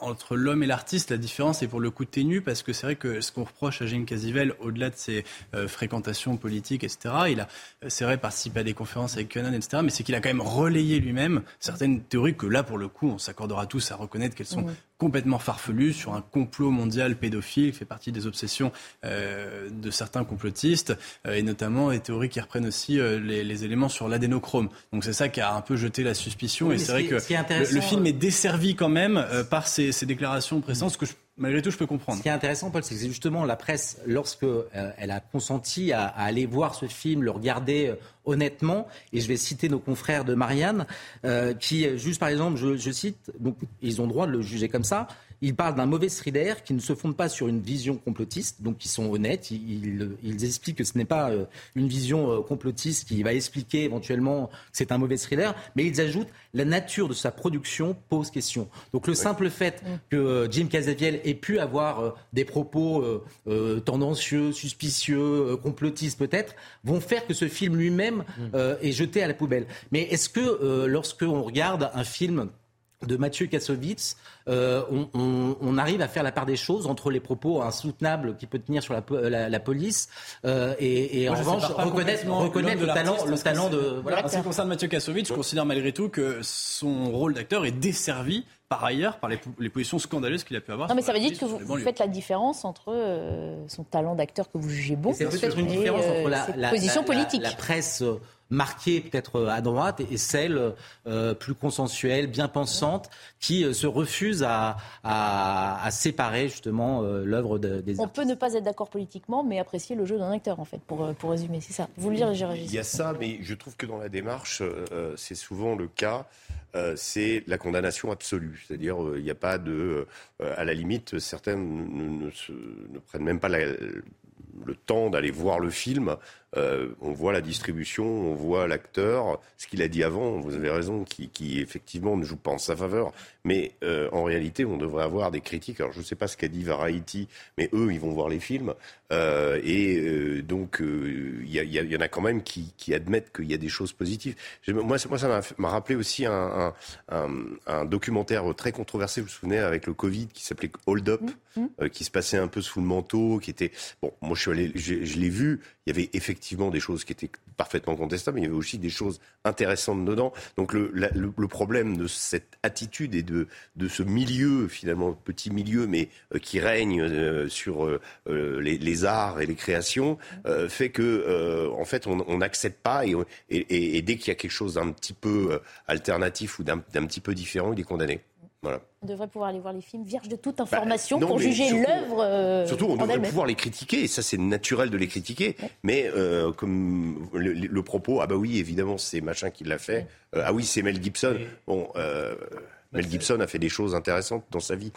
entre l'homme et l'artiste, la différence est pour le coup ténue, parce que c'est vrai que ce qu'on reproche à Jim Casivel, au-delà de ses euh, fréquentations politiques, etc., il a, euh, c'est vrai, participé à des conférences avec Conan, etc., mais c'est qu'il a quand même relayé lui-même certaines théories que là, pour le coup, on s'accordera tous à reconnaître qu'elles sont complètement farfelu sur un complot mondial pédophile qui fait partie des obsessions euh, de certains complotistes euh, et notamment les théories qui reprennent aussi euh, les, les, éléments sur l'adénochrome. Donc c'est ça qui a un peu jeté la suspicion et c'est vrai que le, film est desservi quand même par ces, ces déclarations ce que je Malgré tout, je peux comprendre. Ce qui est intéressant, Paul, c'est que justement la presse, lorsque euh, elle a consenti à, aller voir ce film, le regarder euh, honnêtement, et je vais citer nos confrères de Marianne, euh, qui, juste par exemple, je, je cite, donc ils ont droit de le juger comme ça, ils parlent d'un mauvais thriller qui ne se fonde pas sur une vision complotiste, donc ils sont honnêtes. Ils, ils, expliquent que ce n'est pas euh, une vision euh, complotiste qui va expliquer éventuellement que c'est un mauvais thriller, mais ils ajoutent la nature de sa production pose question. Donc le simple fait mm. que euh, Jim Caviezel ait pu avoir des propos tendancieux, suspicieux, complotistes peut-être, vont faire que ce film lui-même mm. est jeté à la poubelle. Mais est-ce que lorsque on regarde un film de Mathieu Kassovitz, euh, on, arrive à faire la part des choses entre les propos insoutenables qu'il peut tenir sur la, police euh, et, en revanche reconnaître, le, talent, le talent de. Voilà. En ce qui concerne Mathieu Kassovitz, je considère malgré tout que son rôle d'acteur est desservi par ailleurs par les, positions scandaleuses qu'il a pu avoir. Non, mais ça veut dire que vous, faites la différence entre euh, son talent d'acteur que vous jugez bon. C'est peut-être une différence entre la, position politique. la presse marquée peut-être à droite et celle euh, plus consensuelle, bien pensante, qui euh, se refuse à, à, séparer justement euh, l'œuvre de, des On peut ne pas être d'accord politiquement, mais apprécier le jeu d'un acteur, en fait, pour, pour résumer. C'est ça. Vous le dire, Il y a ça, mais je trouve que dans la démarche, c'est souvent le cas. c'est la condamnation absolue. C'est-à-dire, il n'y a pas de. à la limite, certains ne, ne, prennent même pas la, le temps d'aller voir le film, euh, on voit la distribution, on voit l'acteur, ce qu'il a dit avant, vous avez raison, qui, qui, effectivement ne joue pas en sa faveur. Mais euh, en réalité, on devrait avoir des critiques. Alors je ne sais pas ce qu'a dit Variety, mais eux, ils vont voir les films. Euh, et donc, il y, y, en a quand même qui, qui admettent qu'il y a des choses positives. Moi, moi ça m'a rappelé aussi un, un, un, documentaire très controversé, vous vous souvenez, avec le Covid, qui s'appelait Hold Up, mmh, mmh. qui se passait un peu sous le manteau, qui était... Bon, moi, je, suis allé, je, je l'ai vu, il y avait effectivement des choses qui étaient parfaitement contestables, mais il y avait aussi des choses intéressantes dedans. Donc le, problème de cette attitude et de, de ce milieu, finalement, petit milieu, mais euh, qui règne euh, sur euh, les, arts et les créations, fait que, en fait, on n'accepte pas et, et dès qu'il y a quelque chose d'un petit peu alternatif ou d'un petit peu différent, il est condamné. On devrait pouvoir aller voir les films vierges de toute bah, information pour juger l'œuvre. Euh, surtout, on devrait pouvoir les critiquer, et ça c'est naturel de les critiquer. Mais euh, comme le, propos, ah bah oui, évidemment, c'est machin qui l'a fait. Euh, ah oui, c'est Mel Gibson. Bon, Mel Gibson a fait des choses intéressantes dans sa vie.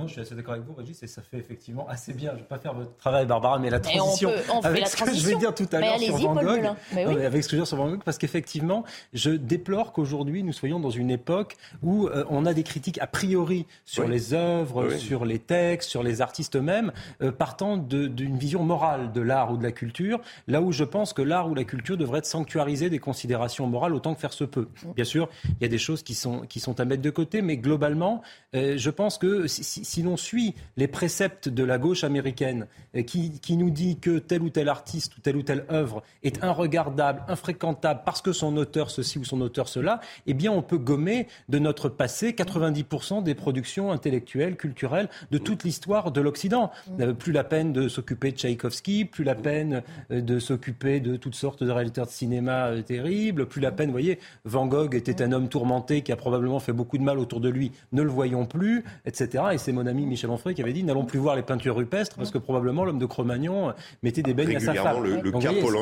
Non, je suis assez d'accord avec vous, Régis, et ça fait effectivement assez bien. Je ne vais pas faire votre travail, Barbara, mais la transition. avec ce que je vais dire tout à l'heure sur Van Gogh. avec ce que je veux dire sur Van Gogh, parce qu'effectivement, je déplore qu'aujourd'hui, nous soyons dans une époque où euh, on a des critiques a priori sur les œuvres, sur les textes, sur les artistes eux-mêmes, euh, partant d'une vision morale de l'art ou de la culture, là où je pense que l'art ou la culture devrait être sanctuarisé des considérations morales autant que faire se peut. Mm. Bien sûr, il y a des choses qui sont, qui sont à mettre de côté, mais globalement, euh, je pense que si si l'on suit les préceptes de la gauche américaine euh, qui, nous dit que tel ou tel artiste ou telle ou telle œuvre est inregardable, infréquentable parce que son auteur ceci ou son auteur cela, eh bien on peut gommer de notre passé 90% des productions intellectuelles, culturelles de toute l'histoire de l'Occident. Plus la peine de s'occuper de Tchaïkovski, plus la peine euh, de s'occuper de toutes sortes de réalisateurs de cinéma euh, terribles, plus la peine, vous voyez, Van Gogh était un homme tourmenté qui a probablement fait beaucoup de mal autour de lui, ne le voyons plus, etc. Et c'est mon ami Michel Onfray qui avait dit n'allons plus voir les peintures rupestres parce que probablement l'homme de Cro-Magnon mettait des beignes à sa femme. Le, le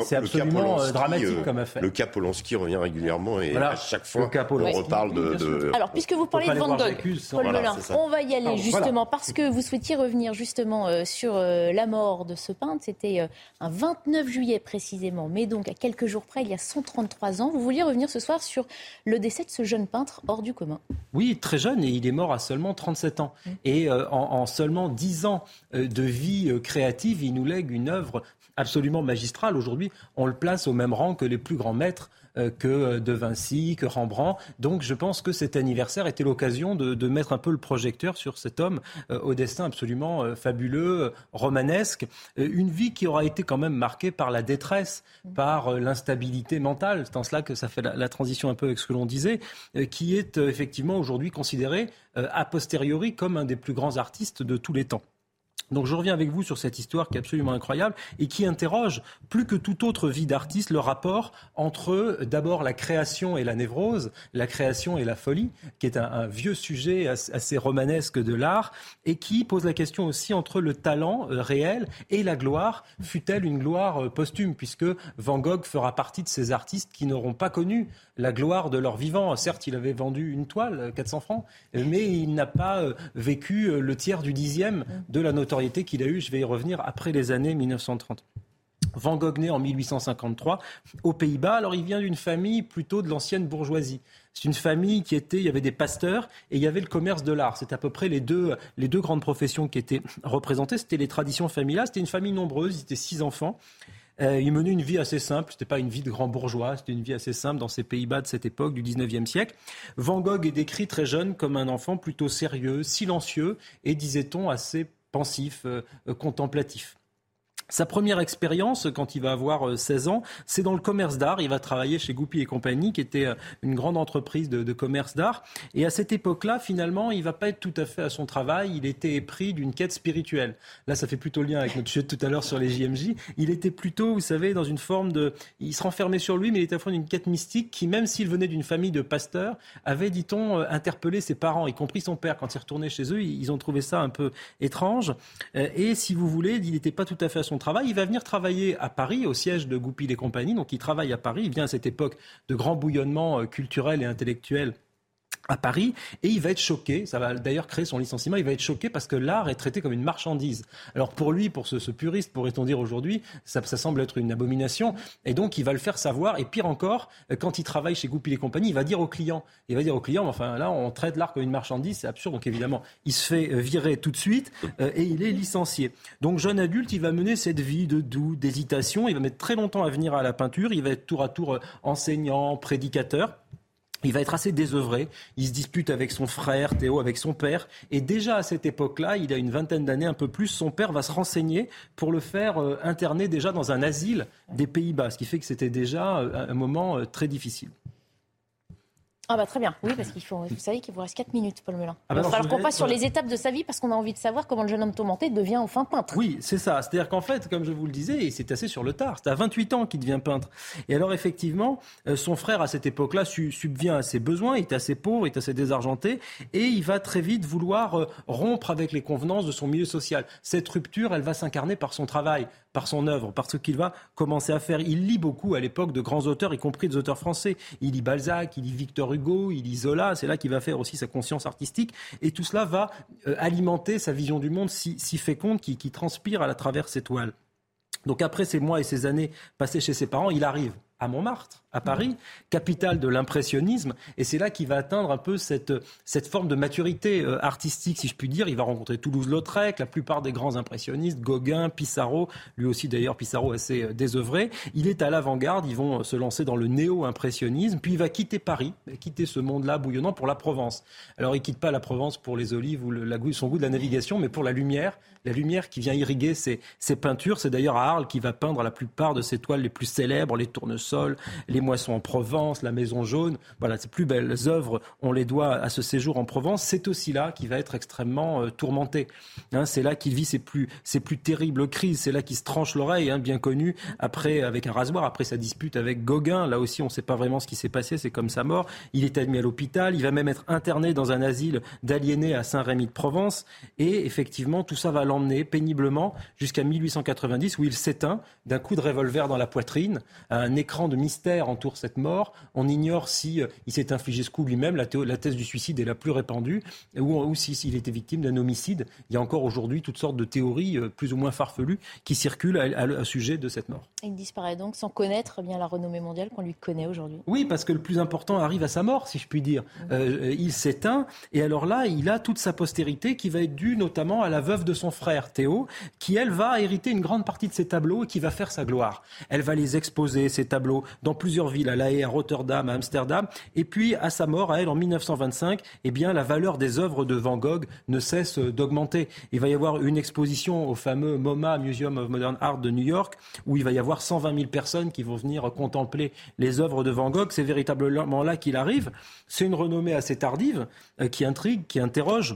c'est absolument euh, dramatique comme affaire. Le cas Polanski revient régulièrement et à chaque fois on reparle de, Alors puisque vous parlez de Van Gogh, on va y aller justement parce que vous souhaitiez revenir justement euh, sur euh, la mort de ce peintre. C'était un 29 juillet précisément, mais donc à quelques jours près, il y a 133 ans. Vous vouliez revenir ce soir sur le décès de ce jeune peintre hors du commun. Oui, très jeune et il est mort à seulement 37 ans. Mm. Et euh, en, seulement dix ans euh, de vie euh, créative, il nous lègue une œuvre absolument magistrale. Aujourd'hui, on le place au même rang que les plus grands maîtres que De Vinci, que Rembrandt. Donc je pense que cet anniversaire était l'occasion de, mettre un peu le projecteur sur cet homme au destin absolument fabuleux, romanesque. une vie qui aura été quand même marquée par la détresse, par l'instabilité mentale. C'est en cela que ça fait la, la, transition un peu avec ce que l'on disait, qui est effectivement aujourd'hui considéré a posteriori comme un des plus grands artistes de tous les temps. Donc je reviens avec vous sur cette histoire qui est absolument incroyable et qui interroge plus que toute autre vie d'artiste le rapport entre d'abord la création et la névrose, la création et la folie, qui est un, vieux sujet assez romanesque de l'art et qui pose la question aussi entre le talent euh, réel et la gloire, fut-elle une gloire euh, posthume, puisque Van Gogh fera partie de ces artistes qui n'auront pas connu la gloire de leur vivant? Certes, il avait vendu une toile, 400 francs, mais il n'a pas euh, vécu le tiers du dixième de la notoriété qu'il a eu, je vais y revenir, après les années 1930. Van Gogh né en 1853 aux Pays-Bas. Alors il vient d'une famille plutôt de l'ancienne bourgeoisie. C'est une famille qui était, il y avait des pasteurs et il y avait le commerce de l'art. C'est à peu près les deux, les deux grandes professions qui étaient représentées. C'était les traditions familiales. C'était une famille nombreuse. Ils étaient six enfants. Euh, il menait une vie assez simple, c'était pas une vie de grand bourgeois, c'était une vie assez simple dans ces Pays-Bas de cette époque du 19e siècle. Van Gogh est décrit très jeune comme un enfant plutôt sérieux, silencieux et, disait-on, assez pensif, euh, euh, contemplatif. Sa première expérience, quand il va avoir 16 euh, ans, c'est dans le commerce d'art. Il va travailler chez Goupil et compagnie, qui était une grande entreprise de, commerce d'art. Et à cette époque-là, finalement, il va pas être tout à fait à son travail. Il était pris d'une quête spirituelle. Là, ça fait plutôt lien avec notre sujet tout à l'heure sur les JMJ. Il était plutôt, vous savez, dans une forme de... Il se renfermait sur lui, mais il était à fond d'une quête mystique qui, même s'il venait d'une famille de pasteurs, avait, dit-on, interpellé ses parents, y compris son père. Quand il retournait chez eux, ils ont trouvé ça un peu étrange. Et si vous voulez, il n'était pas tout à fait à son Il va venir travailler à Paris, au siège de Goupil et compagnie. Donc il travaille à Paris. Il vient à cette époque de grand bouillonnement euh, culturel et intellectuel à Paris et il va être choqué, ça va d'ailleurs créer son licenciement, il va être choqué parce que l'art est traité comme une marchandise. Alors pour lui, pour ce, puriste, pourrait-on dire aujourd'hui, ça, semble être une abomination et donc il va le faire savoir et pire encore, quand il travaille chez Goupil et compagnie, il va dire aux clients, il va dire aux clients, enfin là on traite l'art comme une marchandise, c'est absurde, donc évidemment il se fait euh, virer tout de suite euh, et il est licencié. Donc jeune adulte, il va mener cette vie de doux, d'hésitation, il va mettre très longtemps à venir à la peinture, il va être tour à tour euh, enseignant, prédicateur. Il va être assez désœuvré. Il se dispute avec son frère, Théo, avec son père. Et déjà à cette époque-là, il a une vingtaine d'années, un peu plus, son père va se renseigner pour le faire euh, interner déjà dans un asile des Pays-Bas, ce qui fait que c'était déjà euh, un moment euh, très difficile. Ah bah très bien, oui, parce qu'il faut, vous savez qu'il vous reste 4 minutes, Paul Melun. Ah bah Alors qu'on passe sur les étapes de sa vie parce qu'on a envie de savoir comment le jeune homme tourmenté devient enfin peintre. Oui, c'est ça. C'est-à-dire qu'en fait, comme je vous le disais, c'est assez sur le tard. C'est à 28 ans qu'il devient peintre. Et alors effectivement, euh, son frère à cette époque-là subvient à ses besoins, il est assez pauvre, il est assez désargenté, et il va très vite vouloir euh, rompre avec les convenances de son milieu social. Cette rupture, elle va s'incarner par son travail, par son œuvre, par ce qu'il va commencer à faire. Il lit beaucoup à l'époque de grands auteurs, y compris des auteurs français. Il lit Balzac, il lit Victor Hugo, il lit Zola. C'est là qu'il va faire aussi sa conscience artistique. Et tout cela va euh, alimenter sa vision du monde si, féconde qui, qui transpire à travers ses toiles. Donc après ces mois et ces années passées chez ses parents, il arrive à Montmartre, à Paris, capitale de l'impressionnisme. Et c'est là qu'il va atteindre un peu cette, cette forme de maturité euh, artistique, si je puis dire. Il va rencontrer Toulouse-Lautrec, la plupart des grands impressionnistes, Gauguin, Pissarro, lui aussi d'ailleurs Pissarro assez euh, désœuvré. Il est à l'avant-garde, ils vont euh, se lancer dans le néo-impressionnisme, puis il va quitter Paris, quitter ce monde-là bouillonnant pour la Provence. Alors il quitte pas la Provence pour les olives ou le, son goût de la navigation, mais pour la lumière, la lumière qui vient irriguer ses, ses peintures. C'est d'ailleurs à Arles qu'il va peindre la plupart de ses toiles les plus célèbres, les tournesols, les moissons en Provence, la Maison jaune. Voilà, ses plus belles œuvres, on les doit à ce séjour en Provence. C'est aussi là qu'il va être extrêmement euh, tourmenté. Hein, c'est là qu'il vit ses plus, terribles crises. C'est là qu'il se tranche l'oreille, hein, bien connu, après avec un rasoir, après sa dispute avec Gauguin. Là aussi, on ne sait pas vraiment ce qui s'est passé. C'est comme sa mort. Il est admis à l'hôpital. Il va même être interné dans un asile d'aliénés à Saint-Rémy de Provence. Et effectivement, tout ça va l'emmener péniblement jusqu'à 1890 où il s'éteint d'un coup de revolver dans la poitrine, un écran de mystère entoure cette mort. On ignore si euh, il s'est infligé ce coup lui-même. La, thèse du suicide est la plus répandue, ou, ou s'il était victime d'un homicide. Il y a encore aujourd'hui toutes sortes de théories euh, plus ou moins farfelues qui circulent à, sujet de cette mort. Il disparaît donc sans connaître bien la renommée mondiale qu'on lui connaît aujourd'hui. Oui, parce que le plus important arrive à sa mort, si je puis dire. Euh, il s'éteint, et alors là, il a toute sa postérité qui va être due notamment à la veuve de son frère, Théo, qui elle va hériter une grande partie de ses tableaux et qui va faire sa gloire. Elle va les exposer, ces tableaux, dans plusieurs à La Haye, à Rotterdam, à Amsterdam. Et puis, à sa mort, à elle, en 1925, eh bien, la valeur des œuvres de Van Gogh ne cesse d'augmenter. Il va y avoir une exposition au fameux MoMA, Museum of Modern Art de New York, où il va y avoir 120 000 personnes qui vont venir contempler les œuvres de Van Gogh. C'est véritablement là qu'il arrive. C'est une renommée assez tardive, euh, qui intrigue, qui interroge.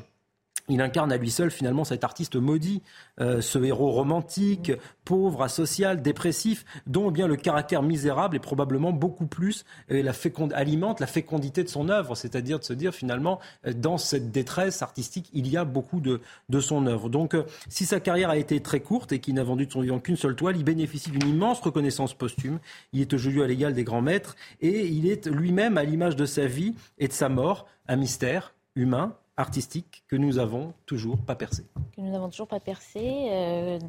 Il incarne à lui seul finalement cet artiste maudit, euh, ce héros romantique, pauvre, asocial, dépressif, dont bien le caractère misérable est probablement beaucoup plus et la alimente la fécondité de son œuvre, c'est-à-dire de se dire finalement euh, dans cette détresse artistique il y a beaucoup de, de son œuvre. Donc euh, si sa carrière a été très courte et qu'il n'a vendu de son vivant qu'une seule toile, il bénéficie d'une immense reconnaissance posthume. Il est aujourd'hui à l'égal des grands maîtres et il est lui-même à l'image de sa vie et de sa mort un mystère humain artistique que nous n'avons toujours pas percé. Que nous n'avons toujours pas percé. Euh,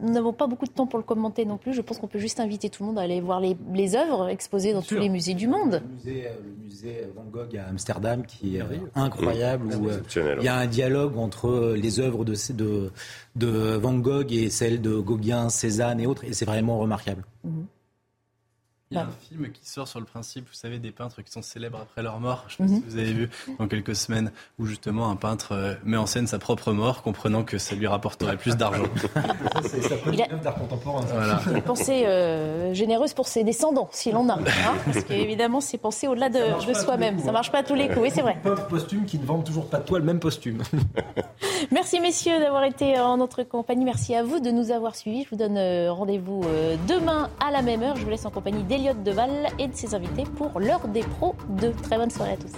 nous n'avons pas beaucoup de temps pour le commenter non plus. Je pense qu'on peut juste inviter tout le monde à aller voir les, les œuvres exposées dans tous les musées du monde. Le musée, euh, le musée, Van Gogh à Amsterdam qui est incroyable, où euh, il y a un dialogue entre les œuvres de, de, de Van Gogh et celles de Gauguin, Cézanne et autres, et c'est vraiment remarquable. Mhm. Il y a un film qui sort sur le principe, vous savez, des peintres qui sont célèbres après leur mort. Je ne sais pas si mhm. vous avez vu dans quelques semaines, où justement un peintre euh, met en scène sa propre mort, comprenant que ça lui rapporterait plus d'argent. il a d'art contemporain. Voilà. Une pensée euh, généreuse pour ses descendants, s'il en a. Hein, parce qu'évidemment, c'est penser au-delà de, de soi-même. Ça marche pas à tous les coups, oui, c'est vrai. Pauvre posthume qui ne vendent toujours pas de toile, même posthume. Merci messieurs d'avoir été en notre compagnie. Merci à vous de nous avoir suivis. Je vous donne euh, rendez-vous demain à la même heure. Je vous laisse en compagnie Elliott Deval et de ses invités pour leur dépro pros 2. Très bonne soirée à tous.